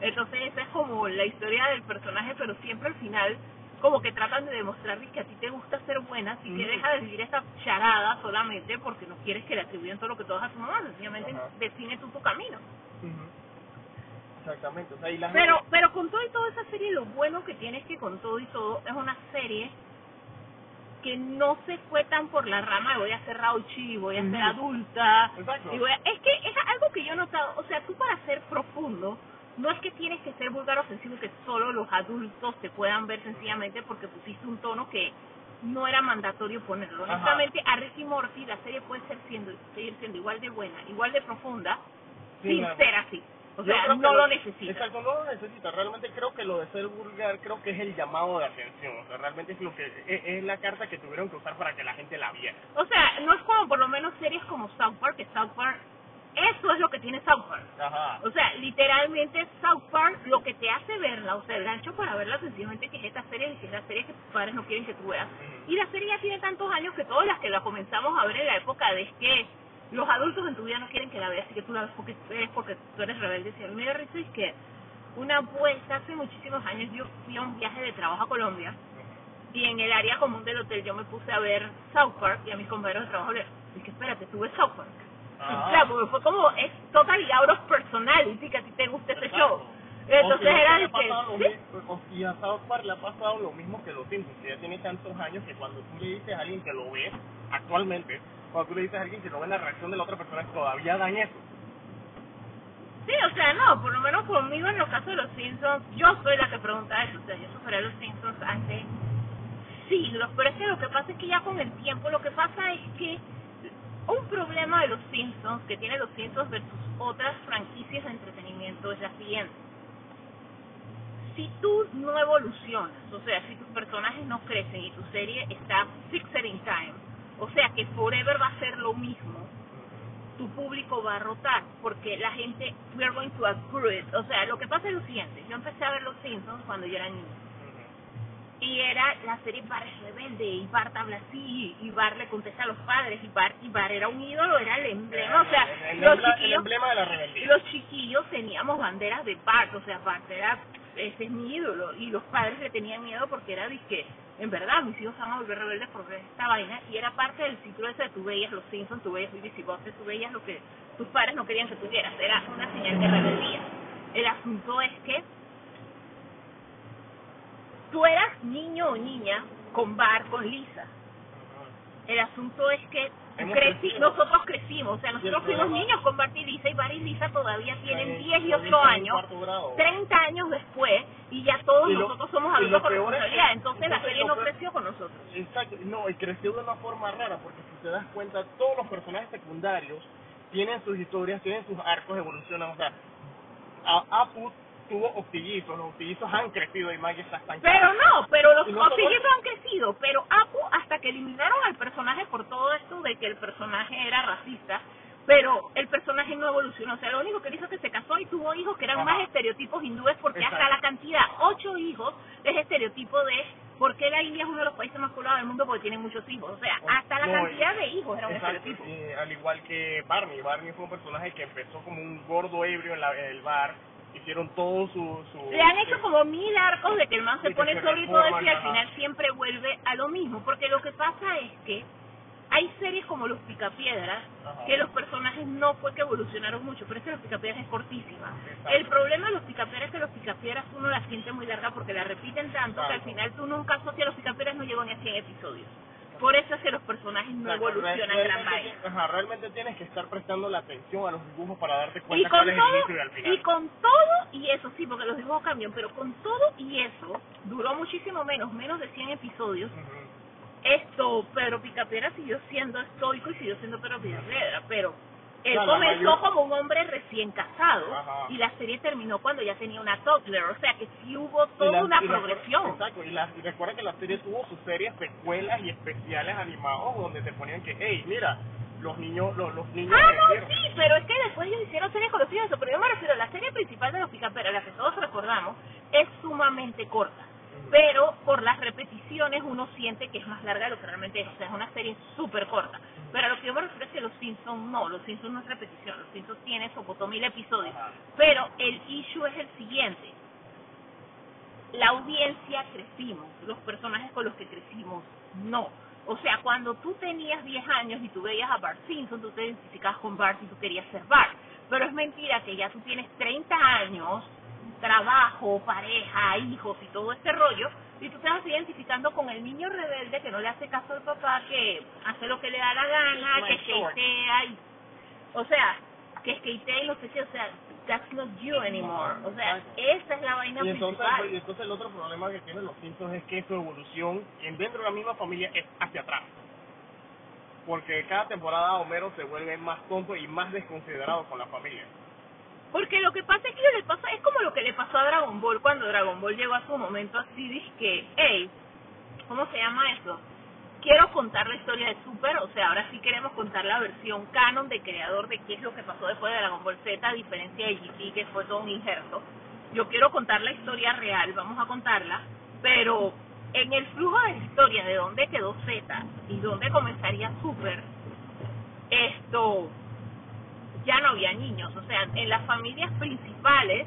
Entonces esa es como la historia del personaje, pero siempre al final como que tratan de demostrar que a ti te gusta ser buena, así que deja de vivir esa charada solamente porque no quieres que le atribuyan todo lo que tú hagas a tu mamá, sencillamente Ajá. define tú tu camino. Exactamente, o sea, y las Pero, pero con todo y toda esa serie, lo bueno que tiene es que con todo y todo es una serie que no se fue tan por la rama de voy a ser rauchi, voy a ser adulta. Exacto. Y voy a- es que es algo que yo he notado, o sea, tú para ser profundo, no es que tienes que ser vulgar ofensivo que solo los adultos te puedan ver sencillamente porque pusiste un tono que no era mandatorio ponerlo. Ajá. Honestamente, a Ricky Morty la serie puede ser siendo, seguir siendo igual de buena, igual de profunda, Sí, sin ser así. O Yo sea, no lo necesitas. Exacto, no lo necesita. Realmente creo que lo de ser vulgar, creo que es el llamado de atención. O sea, realmente es lo que es, es la carta que tuvieron que usar para que la gente la viera. O sea, no es como por lo menos series como South Park, que South Park, eso es lo que tiene South Park. Ajá. O sea, literalmente South Park lo que te hace verla, o sea, el gancho para verla sencillamente que es esta serie y que es la serie que tus padres no quieren que tú veas. Y la serie ya tiene tantos años que todas las que la comenzamos a ver en la época de que los adultos en tu vida no quieren que la veas y que tú la ves porque tú eres, porque tú eres rebelde. Y a mí me risa es que una vuelta hace muchísimos años yo fui a un viaje de trabajo a Colombia y en el área común del hotel yo me puse a ver South Park y a mis compañeros de trabajo les dije, espérate, tú ves South Park. Ah. O sea, porque fue como, es totally out of personality que a ti te guste ese show. Entonces O era de que, mi- o si a South Park le ha pasado lo mismo que los Simpsons, que ya tiene tantos años que cuando tú le dices a alguien que lo ve actualmente, cuando tú le dices a alguien que lo ve la reacción de la otra persona, todavía dan eso. sí, o sea, no, por lo menos conmigo en los casos de los Simpsons, yo soy la que pregunta eso, o sea, yo superé a los Simpsons hace siglos, pero es que lo que pasa es que ya con el tiempo, lo que pasa es que un problema de los Simpsons, que tiene los Simpsons versus otras franquicias de entretenimiento, es la siguiente. Si tú no evolucionas, o sea, si tus personajes no crecen y tu serie está fixed in time, o sea que forever va a ser lo mismo, tu público va a rotar, porque la gente, we are going to outgrow it. O sea, lo que pasa es lo siguiente, yo empecé a ver Los Simpsons cuando yo era niña, y era la serie Bart es rebelde, y Bart habla así, y Bart le contesta a los padres, y Bart, y Bart era un ídolo, era el emblema, o sea, el, los el chiquillos, emblema de la rebeldía. los chiquillos teníamos banderas de Bart, o sea, Bart era, ese es mi ídolo, y los padres le tenían miedo porque era que en verdad, mis hijos van a volver rebeldes por ver esta vaina, y era parte del ciclo ese de tú veías los Simpsons, tú veías Beavis y Butthead, tú veías lo que tus padres no querían que tú vieras, era una señal de rebeldía. El asunto es que tú eras niño o niña con Bar, con Lisa. El asunto es que creci- crecido. nosotros crecimos, o sea, nosotros fuimos niños con Bart y Lisa y Bar y Lisa todavía tienen Eh, 10 y lo 8 dicen en años, cuarto grado. 30 años después, y ya todos Y lo- nosotros somos adultos con responsabilidad. Entonces la entonces serie lo no creció con nosotros. Exacto, no, y creció de una forma rara, porque si te das cuenta, todos los personajes secundarios tienen sus historias, tienen sus arcos, evolucionan, o sea, a- Apu tuvo octillizos, los octillizos han crecido y Maggie está estancada. Pero no, pero los no han crecido, pero Apu hasta que eliminaron al personaje por todo esto de que el personaje era racista, pero el personaje no evolucionó, o sea, lo único que hizo es que se casó y tuvo hijos que eran Ajá. más estereotipos hindúes porque hasta la cantidad, ocho hijos, es estereotipo de por qué la India es uno de los países más poblados del mundo porque tienen muchos hijos, o sea, hasta la No, cantidad de hijos era un Exacto, estereotipo. y al igual que Barney, Barney fue un personaje que empezó como un gordo ebrio en, la- en el bar, hicieron todo su... su Le han hecho como mil arcos de que el man se De pone solo y todo eso y al final siempre vuelve a lo mismo. Porque lo que pasa es que hay series como Los Picapiedras Ajá. que los personajes no fue que evolucionaron mucho, pero es que Los Picapiedras es cortísima. Exacto. El problema de Los Picapiedras es que Los Picapiedras uno la siente muy larga porque la repiten tanto que al final tú nunca asocias Los Picapiedras no llegó ni a 100 episodios. Por eso es que los personajes no O sea, evolucionan gran vaina. ajá, realmente tienes que estar prestando la atención a los dibujos para darte Y cuenta con cuál es el todo, inicio y el final. y con todo y eso, sí, porque los dibujos cambian, pero con todo y eso, duró muchísimo menos, menos de 100 episodios. Esto, Pedro Picapiedra siguió siendo estoico y siguió siendo Pedro Picapiedra, pero él la comenzó como un hombre recién casado Ajá. y la serie terminó cuando ya tenía una toddler, o sea que sí hubo toda la- una y la- progresión. exacto, y, la- y recuerda que la serie tuvo sus series, secuelas y especiales animados donde te ponían que, hey, mira, los niños, los, los niños Ah, no, crecieron. sí, pero es que después ellos hicieron series con los hijos, pero yo me refiero a la serie principal de los Picaperas, la que todos recordamos, es sumamente corta. Pero por las repeticiones uno siente que es más larga de lo que realmente es. O sea, es una serie súper corta. Pero a lo que yo me refiero es que los Simpsons no, los Simpsons no es repetición, los Simpsons tienen soportó mil episodios. Pero el issue es el siguiente. La audiencia crecimos, los personajes con los que crecimos no. O sea, cuando tú tenías 10 años y tú veías a Bart Simpson, tú te identificabas con Bart y tú querías ser Bart. Pero es mentira que ya tú tienes 30 años, trabajo, pareja, hijos y todo este rollo, y tú te vas identificando con el niño rebelde que no le hace caso al papá, que hace lo que le da la gana, que skatea y... O sea, que skatea y no sé qué, o sea, that's not you anymore. O sea, esa es la vaina Y entonces, principal. y entonces el otro problema que tienen los Simpsons es que su evolución en dentro de la misma familia es hacia atrás. Porque cada temporada Homero se vuelve más tonto y más desconsiderado con la familia. Porque lo que pasa es que le pasa, es como lo que le pasó a Dragon Ball cuando Dragon Ball llegó a su momento así, dice que, hey, ¿cómo se llama eso? Quiero contar la historia de Super, o sea, ahora sí queremos contar la versión canon de creador de qué es lo que pasó después de Dragon Ball Z, a diferencia de GT, que fue todo un injerto. Yo quiero contar la historia real, vamos a contarla, pero en el flujo de la historia de dónde quedó Z y dónde comenzaría Super, esto ya no había niños, o sea, en las familias principales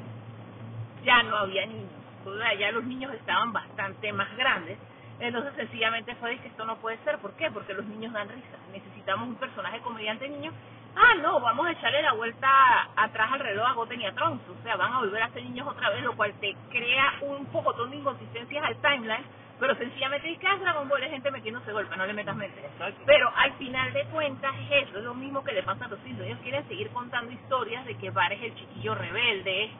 ya no había niños, o sea, ya los niños estaban bastante más grandes, entonces sencillamente fue que esto no puede ser, ¿por qué? Porque los niños dan risa, necesitamos un personaje comediante niño, ah no, vamos a echarle la vuelta atrás al reloj a Goten y a Trunks, o sea, van a volver a ser niños otra vez, lo cual te crea un pocotón de inconsistencias al timeline, pero sencillamente dices ah, Dragon Ball es gente metiéndose golpe, no le metas mente. Exacto. Pero al final de cuentas es eso, es lo mismo que le pasa a los Simpsons. Ellos quieren seguir contando historias de que Bar es el chiquillo rebelde,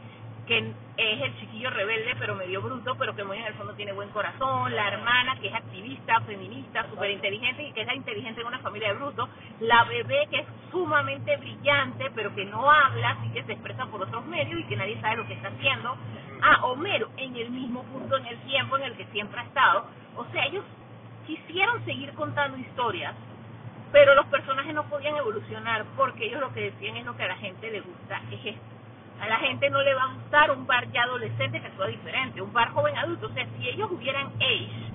que es el chiquillo rebelde pero medio bruto, pero que muy en el fondo tiene buen corazón, la hermana que es activista, feminista, súper inteligente y que es la inteligente en una familia de brutos, la bebé que es sumamente brillante pero que no habla, así que se expresa por otros medios y que nadie sabe lo que está haciendo. Ah, Homero, en el mismo punto en el tiempo en el que siempre ha estado. O sea, ellos quisieron seguir contando historias, pero los personajes no podían evolucionar porque ellos lo que decían es lo que a la gente le gusta es esto. A la gente no le va a gustar un bar ya adolescente que sea diferente, un bar joven adulto. O sea, si ellos hubieran age,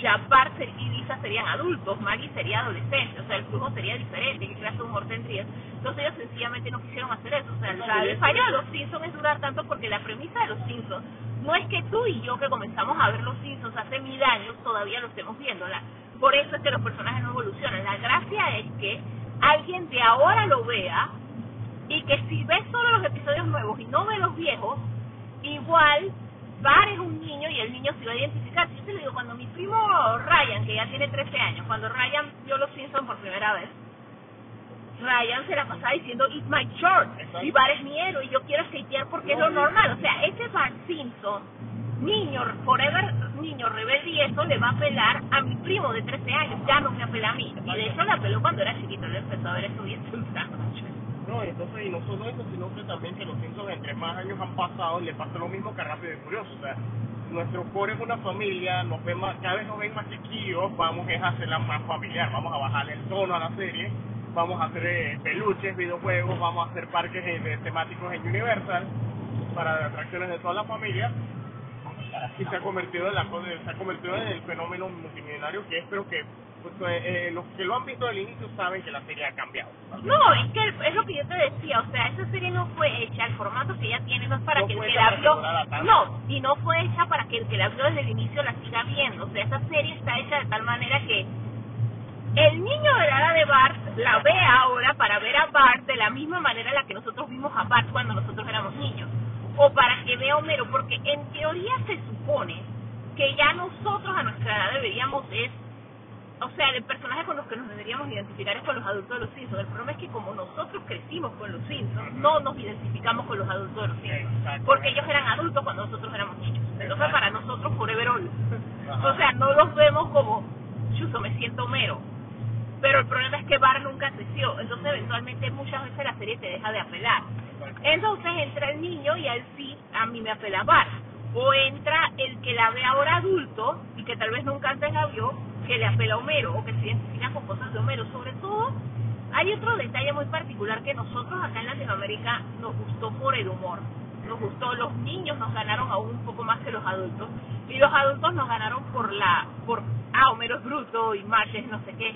ya Bart y Lisa serían adultos, Maggie sería adolescente, o sea, el flujo sería diferente, qué clase de humor tendría. Entonces ellos sencillamente no quisieron hacer eso. O sea, No, la de los Simpsons es durar tanto porque la premisa de los Simpsons no es que tú y yo que comenzamos a ver los Simpsons hace mil años todavía lo estemos viendo. La- por eso es que los personajes no evolucionan. La gracia es que alguien de ahora lo vea y que si ves solo los episodios nuevos y no ves los viejos, igual Bar es un niño y el niño se iba a identificar. Yo te lo digo, cuando mi primo Ryan, que ya tiene 13 años, cuando Ryan vio Los Simpsons por primera vez, Ryan se la pasaba diciendo, it's my short, y Bar es mi héroe, y yo quiero skatear porque es lo normal. O sea, ese Bar Simpson, niño, forever, niño rebelde, y eso le va a apelar a mi primo de 13 años, ya no me apela a mí. Y de hecho le apeló cuando era chiquito, le empezó a ver eso bien No, entonces, y no solo eso, sino que también que los Simpsons entre más años han pasado, le pasa lo mismo que a Rápido y Furioso. O sea, nuestro core es una familia, nos ven más, cada vez nos ven más chiquillos, vamos a hacerla más familiar, vamos a bajar el tono a la serie, vamos a hacer eh, peluches, videojuegos, vamos a hacer parques eh, temáticos en Universal para atracciones de toda la familia y se ha convertido en la se ha convertido en el fenómeno multimillonario que es pero que pues, eh, los que lo han visto al inicio saben que la serie ha cambiado. No es que es lo que yo te decía o sea esa serie no fue hecha el formato que ella tiene no es para que el que la vio no y no fue hecha para que el que la vio desde el inicio la siga viendo. O sea esa serie está hecha de tal manera que el niño de la edad de Bart la ve ahora para ver a Bart de la misma manera en la que nosotros vimos a Bart cuando nosotros éramos niños. O para que vea Homero, porque en teoría se supone que ya nosotros a nuestra edad deberíamos es, o sea, el personaje con los que nos deberíamos identificar es con los adultos de los Simpsons. El problema es que como nosotros crecimos con los Simpsons, no nos identificamos con los adultos de los Simpsons, porque ellos eran adultos cuando nosotros éramos niños. Entonces para nosotros forever all. O sea, no los vemos como, chuso, me siento Homero. Pero el problema es que Bar nunca creció, entonces eventualmente muchas veces la serie te deja de apelar. Entonces entra el niño y al sí a mí me apela Bar. O entra el que la ve ahora adulto y que tal vez nunca antes la vio, que le apela a Homero o que se identifica con cosas de Homero. Sobre todo, hay otro detalle muy particular que nosotros acá en Latinoamérica nos gustó por el humor. Nos gustó, los niños nos ganaron aún un poco más que los adultos y los adultos nos ganaron por la, por, ah, Homero es bruto y Marge es no sé qué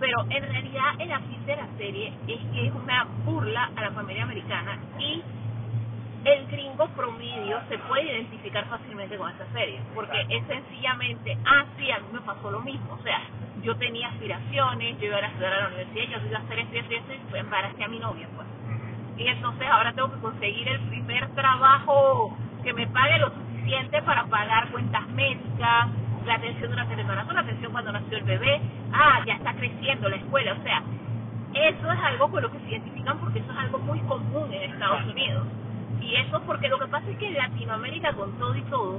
pero en realidad el afín de la serie es que es una burla a la familia americana y el gringo promedio se puede identificar fácilmente con esta serie, porque es sencillamente, ah, sí, a mí me pasó lo mismo, o sea, yo tenía aspiraciones, yo iba a estudiar a la universidad, yo iba a hacer esto y esto y esto, embaracé a mi novia, pues. Y entonces ahora tengo que conseguir el primer trabajo que me pague lo suficiente para pagar cuentas médicas, la atención durante el embarazo, la atención cuando nació el bebé, ah, ya está creciendo la escuela, o sea, eso es algo con lo que se identifican porque eso es algo muy común en Estados Unidos. Y eso porque lo que pasa es que en Latinoamérica con todo y todo,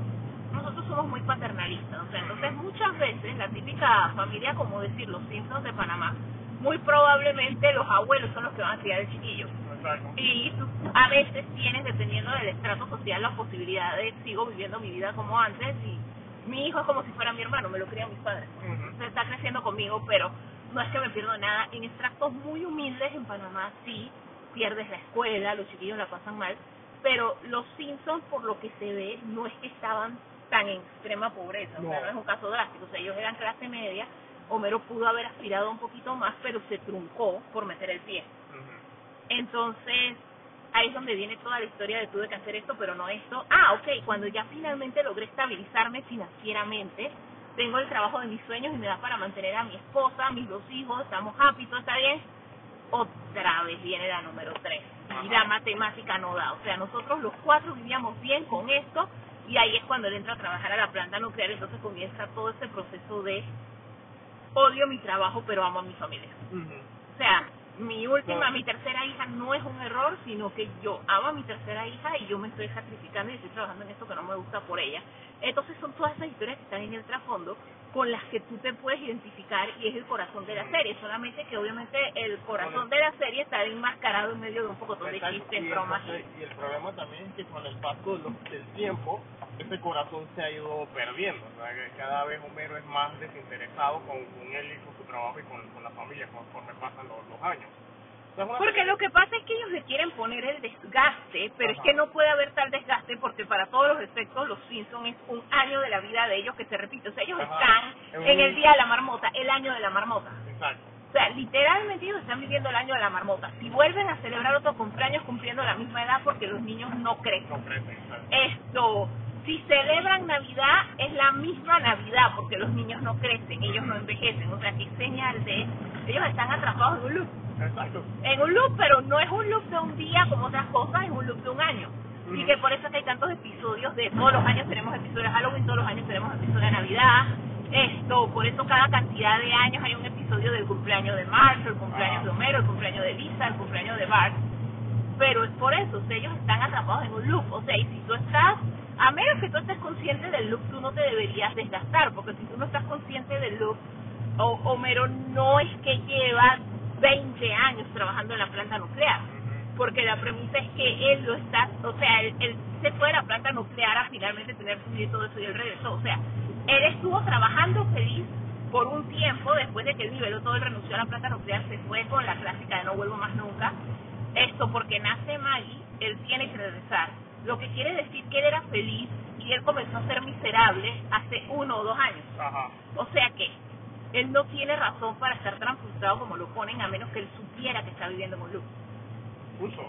nosotros somos muy paternalistas, o sea, entonces muchas veces la típica familia, como decir, los Simpsons de Panamá, muy probablemente los abuelos son los que van a criar el chiquillo. Y a veces tienes, dependiendo del estrato social, la posibilidad de sigo viviendo mi vida como antes y mi hijo es como si fuera mi hermano, me lo crían mis padres. Se está creciendo conmigo, pero no es que me pierdo nada. En extractos muy humildes en Panamá sí pierdes la escuela, los chiquillos la pasan mal, pero los Simpsons, por lo que se ve, no es que estaban tan en extrema pobreza, o sea, no es un caso drástico, o sea, ellos eran clase media, Homero pudo haber aspirado un poquito más, pero se truncó por meter el pie. Entonces, ahí es donde viene toda la historia de tuve que hacer esto, pero no esto. Ah, ok, cuando ya finalmente logré estabilizarme financieramente, tengo el trabajo de mis sueños y me da para mantener a mi esposa, a mis dos hijos, estamos happy, todo está bien. Otra vez viene la número tres. Y la matemática no da. O sea, nosotros los cuatro vivíamos bien con esto y ahí es cuando él entra a trabajar a la planta nuclear, entonces comienza todo este proceso de odio mi trabajo, pero amo a mi familia. O sea, mi última, mi tercera hija no es un error, sino que yo amo a mi tercera hija y yo me estoy sacrificando y estoy trabajando en esto que no me gusta por ella. Entonces son todas esas historias que están en el trasfondo con las que tú te puedes identificar y es el corazón de la serie, solamente que obviamente el corazón de la serie está enmascarado en medio de un poco de chistes, bromas. Y el problema también es que con el paso del tiempo, ese corazón se ha ido perdiendo, o sea, que cada vez Homero es más desinteresado con, con él y con su trabajo y con, con la familia conforme pasan los, los años. Porque lo que pasa es que ellos le quieren poner el desgaste, pero es que no puede haber tal desgaste porque para todos los efectos los Simpsons es un año de la vida de ellos que se repite. O sea, ellos están en el día de la marmota, el año de la marmota. Exacto. O sea, literalmente ellos están viviendo el año de la marmota. Si vuelven a celebrar otro cumpleaños cumpliendo la misma edad porque los niños no crecen. No crecen, Esto, si celebran Navidad, es la misma Navidad porque los niños no crecen, ellos no envejecen. O sea, que señal de ellos están atrapados en un loop. Exacto. En un loop, pero no es un loop de un día como otras cosas, es un loop de un año. Y que por eso es que hay tantos episodios de todos los años tenemos episodios de Halloween, todos los años tenemos episodios de Navidad. Esto, por eso cada cantidad de años hay un episodio del cumpleaños de Marge, el cumpleaños de Homero, el cumpleaños de Lisa, el cumpleaños de Bart. Pero es por eso, o sea, ellos están atrapados en un loop. O sea, y si tú estás, a menos que tú estés consciente del loop, tú no te deberías desgastar, porque si tú no estás consciente del loop, o, Homero no es que lleva 20 años trabajando en la planta nuclear. Porque la premisa es que él lo está, o sea, él, se fue a la planta nuclear a finalmente tener su y todo eso y él regresó, o sea, él estuvo trabajando feliz por un tiempo después de que él niveló todo, él renunció a la planta nuclear, se fue con la clásica de no vuelvo más nunca, esto porque nace Maggie, él tiene que regresar, lo que quiere decir que él era feliz y él comenzó a ser miserable hace uno o dos años, o sea que él no tiene razón para estar tan frustrado como lo ponen a menos que él supiera que está viviendo con Luke puso.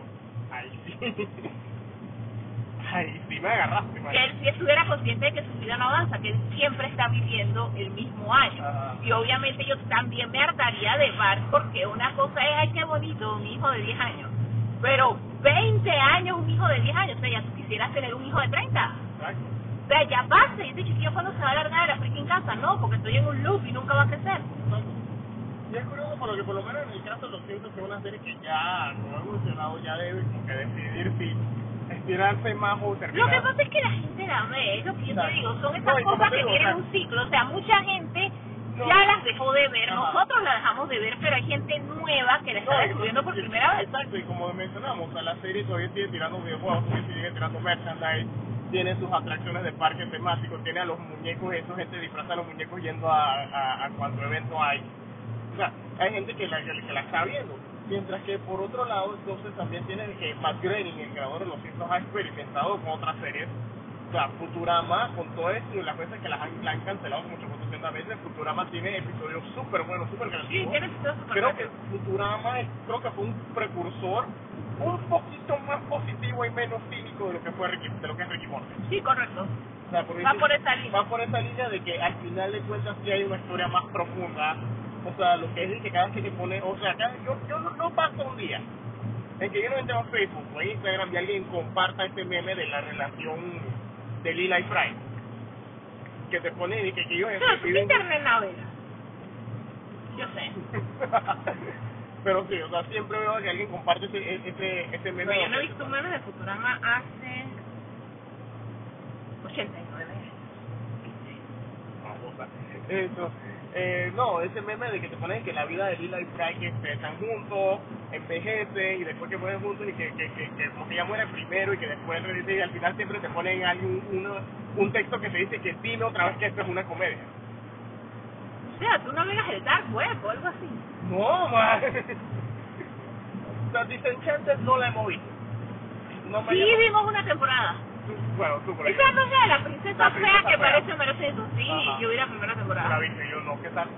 Ahí sí. Ahí sí me agarraste, Que él si estuviera consciente de que su vida no avanza, que él siempre está viviendo el mismo año. Y obviamente yo también me hartaría de Bart, porque una cosa es, ay, qué bonito, un hijo de 10 años. Pero 20 años un hijo de 10 años, o sea, ya tú quisieras tener un hijo de 30. Exacto. O sea, ya basta, y ese chiquillo cuando se va a largar de la freaking casa, no, porque estoy en un loop y nunca va a crecer. Y es curioso porque por lo menos en el caso los Simpsons, que una serie que ya no ha evolucionado, ya debe como que decidir si estirarse más o terminar. Lo que pasa es que la gente la ve, es lo que yo te digo, son esas cosas que tienen un ciclo, o sea, mucha gente ya las dejó de ver, nosotros las dejamos de ver, pero hay gente nueva que la está descubriendo por primera vez. Exacto, y como mencionamos, o sea, la serie todavía sigue tirando videojuegos, todavía sigue tirando merchandise, tiene sus atracciones de parque temático, tiene a los muñecos, eso gente disfraza a los muñecos yendo a, a, a cuanto evento hay o sea, hay gente que la, que la está viendo. Mientras que por otro lado, entonces también tienen que Matt Groening, el creador de Los Simpsons, ha experimentado con otras series. O sea, Futurama, con todo esto y las veces que las han, la han cancelado como 800 veces, Futurama tiene episodios súper buenos, súper creativos. Sí, Creo que Futurama creo que fue un precursor un poquito más positivo y menos cínico de lo que fue Ricky, de lo que es Ricky Morty. Sí, correcto. O sea, va por esa línea. Va por esa línea de que al final de cuentas sí hay una historia más profunda o sea, lo que es que cada vez que te pone, o sea, cada, yo, yo no, no paso un día en que yo no entro a Facebook o Instagram y alguien comparta este meme de la relación de Lila y Fry. Que te pone y que, que ellos no, internet. Yo sé. Pero sí, o sea, siempre veo que alguien comparte ese, ese, ese meme. yo no he visto un meme de Futurama hace 89 años. Vamos, eso. Eh, no, ese meme de que te ponen que la vida de Lila y Frank este, están juntos, envejece y después que mueren juntos y que, que, que, que porque ella muere primero y que después y al final siempre te ponen algún, uno, un texto que te dice que dime otra vez que esto es una comedia. Sea, tú no veas el Dark Web o algo así. No, man. La Disenchanted no la hemos visto. No sí, vimos una temporada. Bueno, tú por ahí. Esa no es la princesa, fea que parece merece Sí, yo vi la primera temporada. La viste, yo no. ¿Qué tal?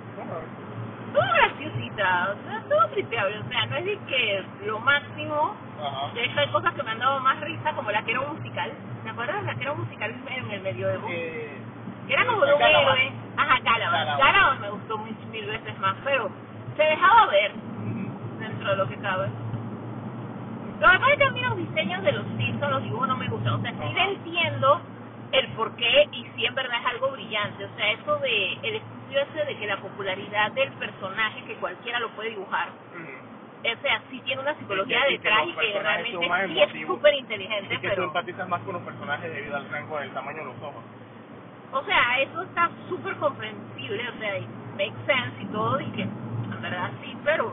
Estuvo graciosita, o sea, estuvo tripeable, o sea, no es de que lo máximo, Ajá. de hecho hay cosas que me han dado más risa, como la que era un musical, ¿te acuerdas la que era un musical en el medio de Eh, era como de un héroe, ajá, Calaban, Calaban me gustó mil, mil veces más, pero se dejaba ver dentro de lo que cabe. Lo que pasa es que a mí los diseños de los Simpsons, los dibujos no me gustan. O sea, sí entiendo el por qué y sí en verdad es algo brillante. O sea, eso de el estudio ese de que la popularidad del personaje, que cualquiera lo puede dibujar, o sea, sí tiene una psicología detrás y que, realmente sí es súper inteligente. Y que pero... tú empatizas más con los personajes debido al rango del tamaño de los ojos. O sea, eso está súper comprensible, o sea, make sense y todo, y que en verdad sí, pero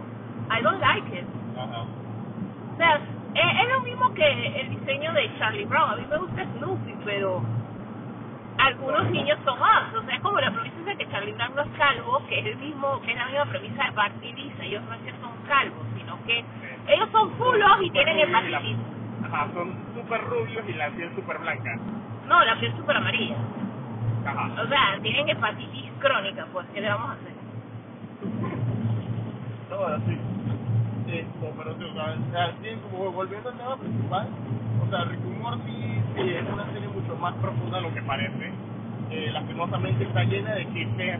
I don't like it. O sea, es, lo mismo que el diseño de Charlie Brown. A mí me gusta Snoopy, pero algunos niños son más. O sea, es como la premisa de que Charlie Brown no es calvo, que es el mismo, que es la misma premisa de Bart y Lisa. Ellos no es que son calvos, sino que ellos son fulos y tienen hepatitis. Ajá, son súper rubios y la piel súper blanca. No, la piel súper amarilla. Ajá. O sea, tienen hepatitis crónica, pues, ¿qué le vamos a hacer? No, así esto, pero sí, o sea, como volviendo al tema principal, o sea, Rick and Morty sí, es una serie mucho más profunda de lo que parece. Eh, lastimosamente está llena de chistes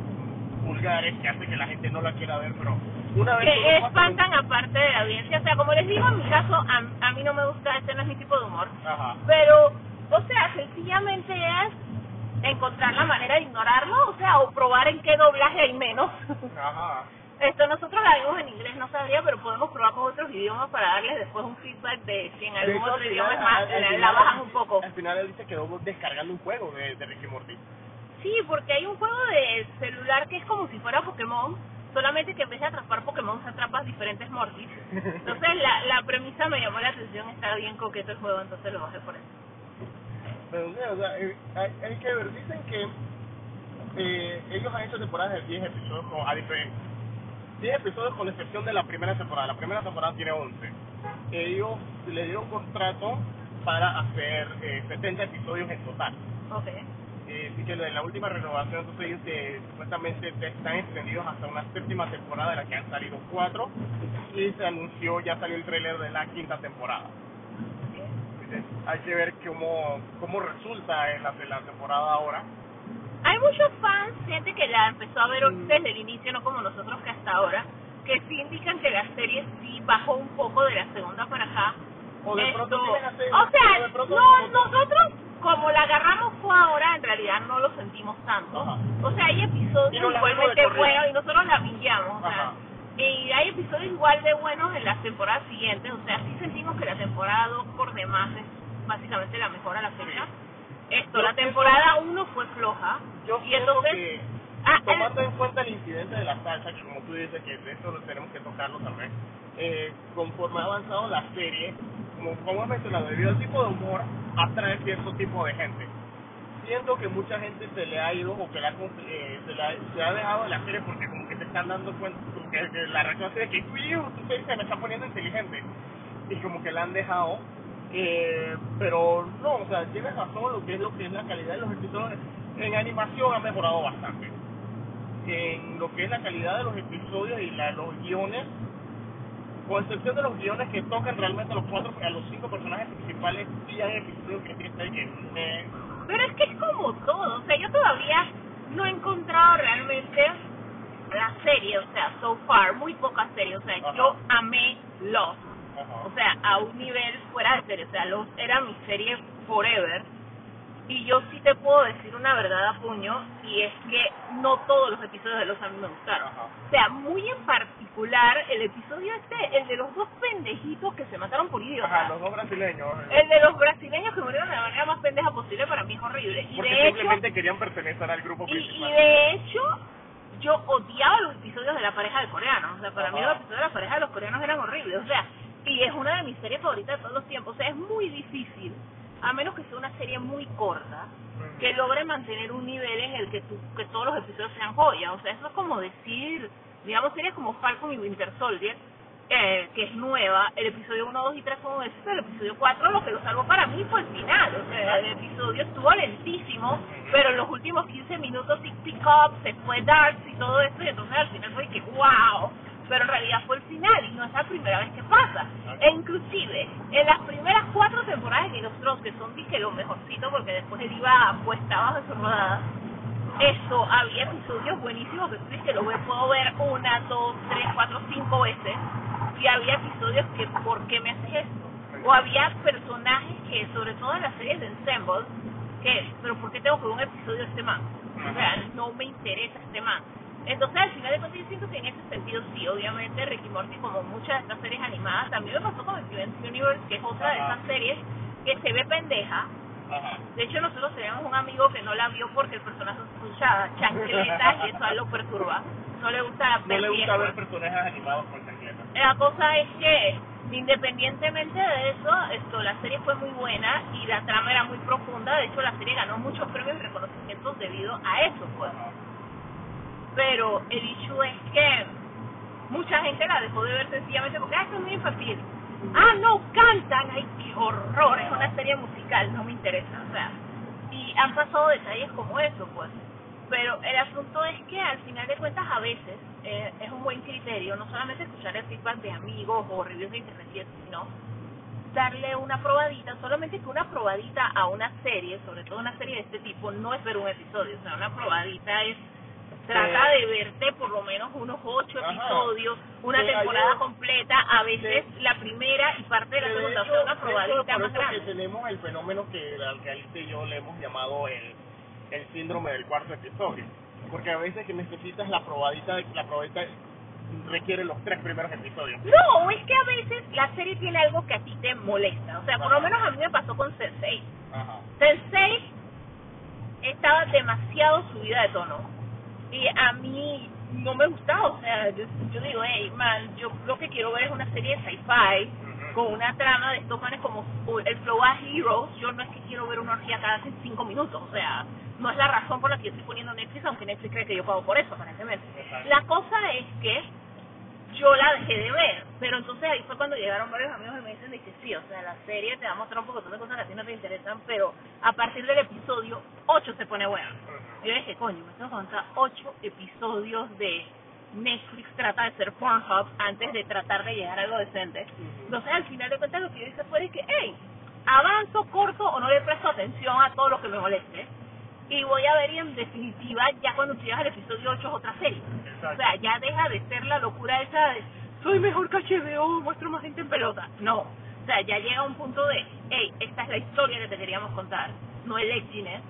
vulgares que hace que la gente no la quiera ver, pero una vez... Que espantan aparte de la audiencia, o sea, como les digo, en mi caso, a, a mí no me gusta, este no es mi tipo de humor, Ajá. pero O sea, sencillamente es encontrar la manera de ignorarlo, o sea, o probar en qué doblaje hay menos. Ajá. Esto nosotros la vimos en inglés, no sabría, pero podemos probar con otros idiomas para darles después un feedback de si en algún hecho, otro idioma es más, la, la bajan un poco. Al final él dice que quedó descargando un juego de, de Ricky Morty. Sí, porque hay un juego de celular que es como si fuera Pokémon, solamente que en vez de atrapar Pokémon se atrapas diferentes Mortis. Entonces la, la premisa me llamó la atención, está bien coqueto el juego, entonces lo bajé por eso. Pero, o sea, hay, hay que ver, dicen que eh, ellos han hecho temporadas de 10 episodios, con, a diferencia. 10 episodios con excepción de la primera temporada. La primera temporada tiene 11. Ellos le dieron contrato para hacer eh, 70 episodios en total. Ok. Eh, así que en la última renovación, entonces ellos eh, supuestamente están extendidos hasta una séptima temporada de la que han salido cuatro y se anunció, ya salió el tráiler de la quinta temporada. Hay que ver cómo, cómo resulta en la, en la temporada ahora. Hay muchos fans, gente que la empezó a ver desde el inicio, no como nosotros que hasta ahora, que sí indican que la serie sí bajó un poco de la segunda para acá. O de Esto- pronto o sea, o de pronto- no, nosotros como la agarramos fue ahora, en realidad no lo sentimos tanto. Ajá. O sea, hay episodios igualmente buenos y nosotros la pillamos. O sea. Y hay episodios igual de buenos en las temporadas siguientes. O sea, sí sentimos que la temporada 2 por demás es básicamente la mejor a la fecha. Esto, Yo la temporada 1 fue floja. Yo y entonces, que, ah, el- tomando en cuenta el incidente de la salsa, que como tú dices, que de eso lo tenemos que tocarlo también, eh, conforme ha avanzado la serie, como, como has mencionado, debido al tipo de humor, atrae cierto tipo de gente. Siento que mucha gente se le ha ido o que la, eh, se, la, se ha dejado de la serie porque como que se están dando cuenta, que, la así de que, uy, tu serie se me está poniendo inteligente. Y como que la han dejado eh, pero no, o sea, tienes razón lo que es lo que es la calidad de los episodios. En animación ha mejorado bastante. En lo que es la calidad de los episodios y la, los guiones, con excepción de los guiones que tocan realmente a los cuatro, a los cinco personajes principales, sí hay episodios que tienen que Pero es que es como todo, o sea, yo todavía no he encontrado realmente la serie, o sea, so far, muy pocas series, o sea, Ajá. yo amé Lost, ajá. o sea, a un nivel fuera de serie, o sea, Lost era mi serie forever, y yo sí te puedo decir una verdad a puño, y es que no todos los episodios de Lost a mí me gustaron. Ajá. O sea, muy en particular, el episodio este, el de los dos pendejitos que se mataron por idiotas. Ajá, los dos brasileños. El de los brasileños que murieron de la manera más pendeja posible para mí es horrible. Y porque de hecho, simplemente querían pertenecer al grupo y, principal. y de hecho, yo odiaba los episodios de la pareja de coreanos. O sea, para mí los episodios de la pareja de los coreanos eran horribles. O sea, y es una de mis series favoritas de todos los tiempos. O sea, es muy difícil, a menos que sea una serie muy corta, que logre mantener un nivel en el que, tú, que todos los episodios sean joyas. O sea, eso es como decir, digamos, series como Falcon y Winter Soldier, eh, que es nueva, el episodio 1, 2 y 3 son un el episodio 4 lo que lo salvó para mí fue el final, o sea, el episodio estuvo lentísimo, pero en los últimos 15 minutos Tic Tic Up, se fue Darks y todo esto, y entonces al final fue que wow, pero en realidad fue el final y no es la primera vez que pasa. E inclusive, en las primeras cuatro temporadas de Game of Thrones, que son dije lo mejorcito porque después él iba puesta abajo de su rodada, eso, había episodios buenísimos que tú dices que lo puedo ver una, dos, tres, cuatro, cinco veces. Y había episodios que, ¿por qué me haces esto? O había personajes que, sobre todo en las series de Ensemble, que, pero ¿por qué tengo que ver un episodio de este man? O sea, no me interesa este man. Entonces, al final de cuentas, yo siento que en ese sentido sí, obviamente, Ricky Morty, como muchas de estas series animadas, también me pasó con Steven Universe, que es otra de esas series que se ve pendeja, Ajá. de hecho, nosotros tenemos un amigo que no la vio porque el personaje escuchaba chancletas y eso a lo perturba. No le gusta No ver le gusta ver personajes animados chancletas. La cosa es que, independientemente de eso, esto, la serie fue muy buena y la trama era muy profunda. De hecho, la serie ganó muchos premios y reconocimientos debido a eso, pues. Pero el issue es que mucha gente la dejó de ver sencillamente porque, ah, esto es muy infantil. Ah, no, cantan, ay, qué horror, es una serie musical, no me interesa, o sea. Y han pasado detalles como eso, pues. Pero el asunto es que al final de cuentas a veces eh, es un buen criterio no solamente escuchar el feedback de amigos o reviews de internet, sino darle una probadita, solamente que una probadita a una serie, sobre todo una serie de este tipo, no es ver un episodio, o sea, una probadita es Trata de verte por lo menos unos ocho Ajá. episodios, una temporada completa, a veces la primera y parte de la Que de segunda, hecho- una probadita por más grande. tenemos el fenómeno que al que Alicia y yo le hemos llamado el, el síndrome del cuarto episodio. Porque a veces que necesitas la probadita, la probadita requiere los tres primeros episodios. No, es que a veces la serie tiene algo que a ti te molesta. O sea, por lo menos a mí me pasó con Sensei. Ajá. Sensei estaba demasiado subida de tono. Y a mí no me gustaba. O sea, yo, yo digo, hey, man, yo lo que quiero ver es una serie de sci-fi con una trama de estos manes como el Flow a Heroes. Yo no es que quiero ver una orgía cada cinco minutos. O sea, no es la razón por la que yo estoy poniendo Netflix, aunque Netflix cree que yo pago por eso, aparentemente. La cosa es que yo la dejé de ver, pero entonces ahí fue cuando llegaron varios amigos y me dicen de que sí, o sea, la serie te va a mostrar un poco de cosas que a ti no te interesan, pero a partir del episodio 8 se pone bueno. Yo dije, coño, me tengo que aguantar 8 episodios de Netflix trata de ser Pornhub antes de tratar de llegar a algo decente. Entonces al final de cuentas lo que yo hice fue de que, hey, avanzo, corto o no le presto atención a todo lo que me moleste. Y voy a ver y en definitiva ya cuando llegas al episodio 8 es otra serie. O sea, ya deja de ser la locura esa de soy mejor que HBO, muestro más gente en pelota. No. O sea, ya llega un punto de, hey, esta es la historia que te queríamos contar, no el edginess,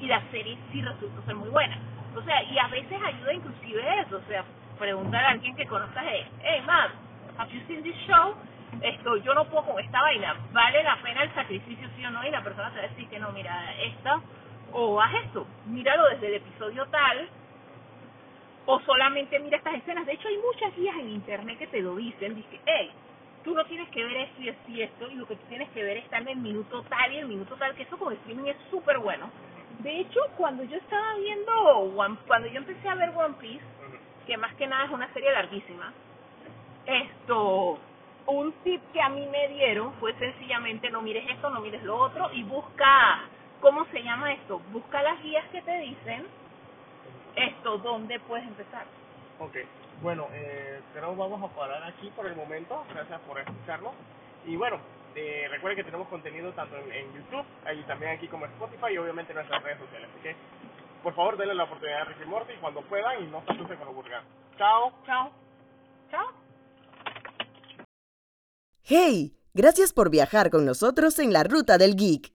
y la serie sí resultó ser muy buena. O sea, y a veces ayuda inclusive eso, o sea, preguntar a alguien que conozcas, hey, hey, man, have you seen this show? Esto, yo no puedo con esta vaina, ¿vale la pena el sacrificio sí o no? Y la persona te va a decir que no, mira, esta, o haz esto, míralo desde el episodio tal, o solamente mira estas escenas. De hecho, hay muchas guías en internet que te lo dicen. Dice, hey, tú no tienes que ver esto y esto y esto, y lo que tú tienes que ver está en el minuto tal y el minuto tal, que eso con streaming es súper bueno. De hecho, cuando yo estaba viendo, One, cuando yo empecé a ver One Piece, que más que nada es una serie larguísima, esto, un tip que a mí me dieron fue sencillamente no mires esto, no mires lo otro y busca, ¿cómo se llama esto? Busca las guías que te dicen esto, dónde puedes empezar. Ok, bueno, eh, creo que vamos a parar aquí por el momento. Gracias por escucharnos. Y bueno, eh, recuerden que tenemos contenido tanto en, en YouTube y también aquí como Spotify y obviamente en nuestras redes sociales. Así que, por favor, denle la oportunidad a Ricky Morty cuando puedan y no se asusten con los vulgar. Chao. Chao. Chao. ¡Hey! Gracias por viajar con nosotros en la Ruta del Geek.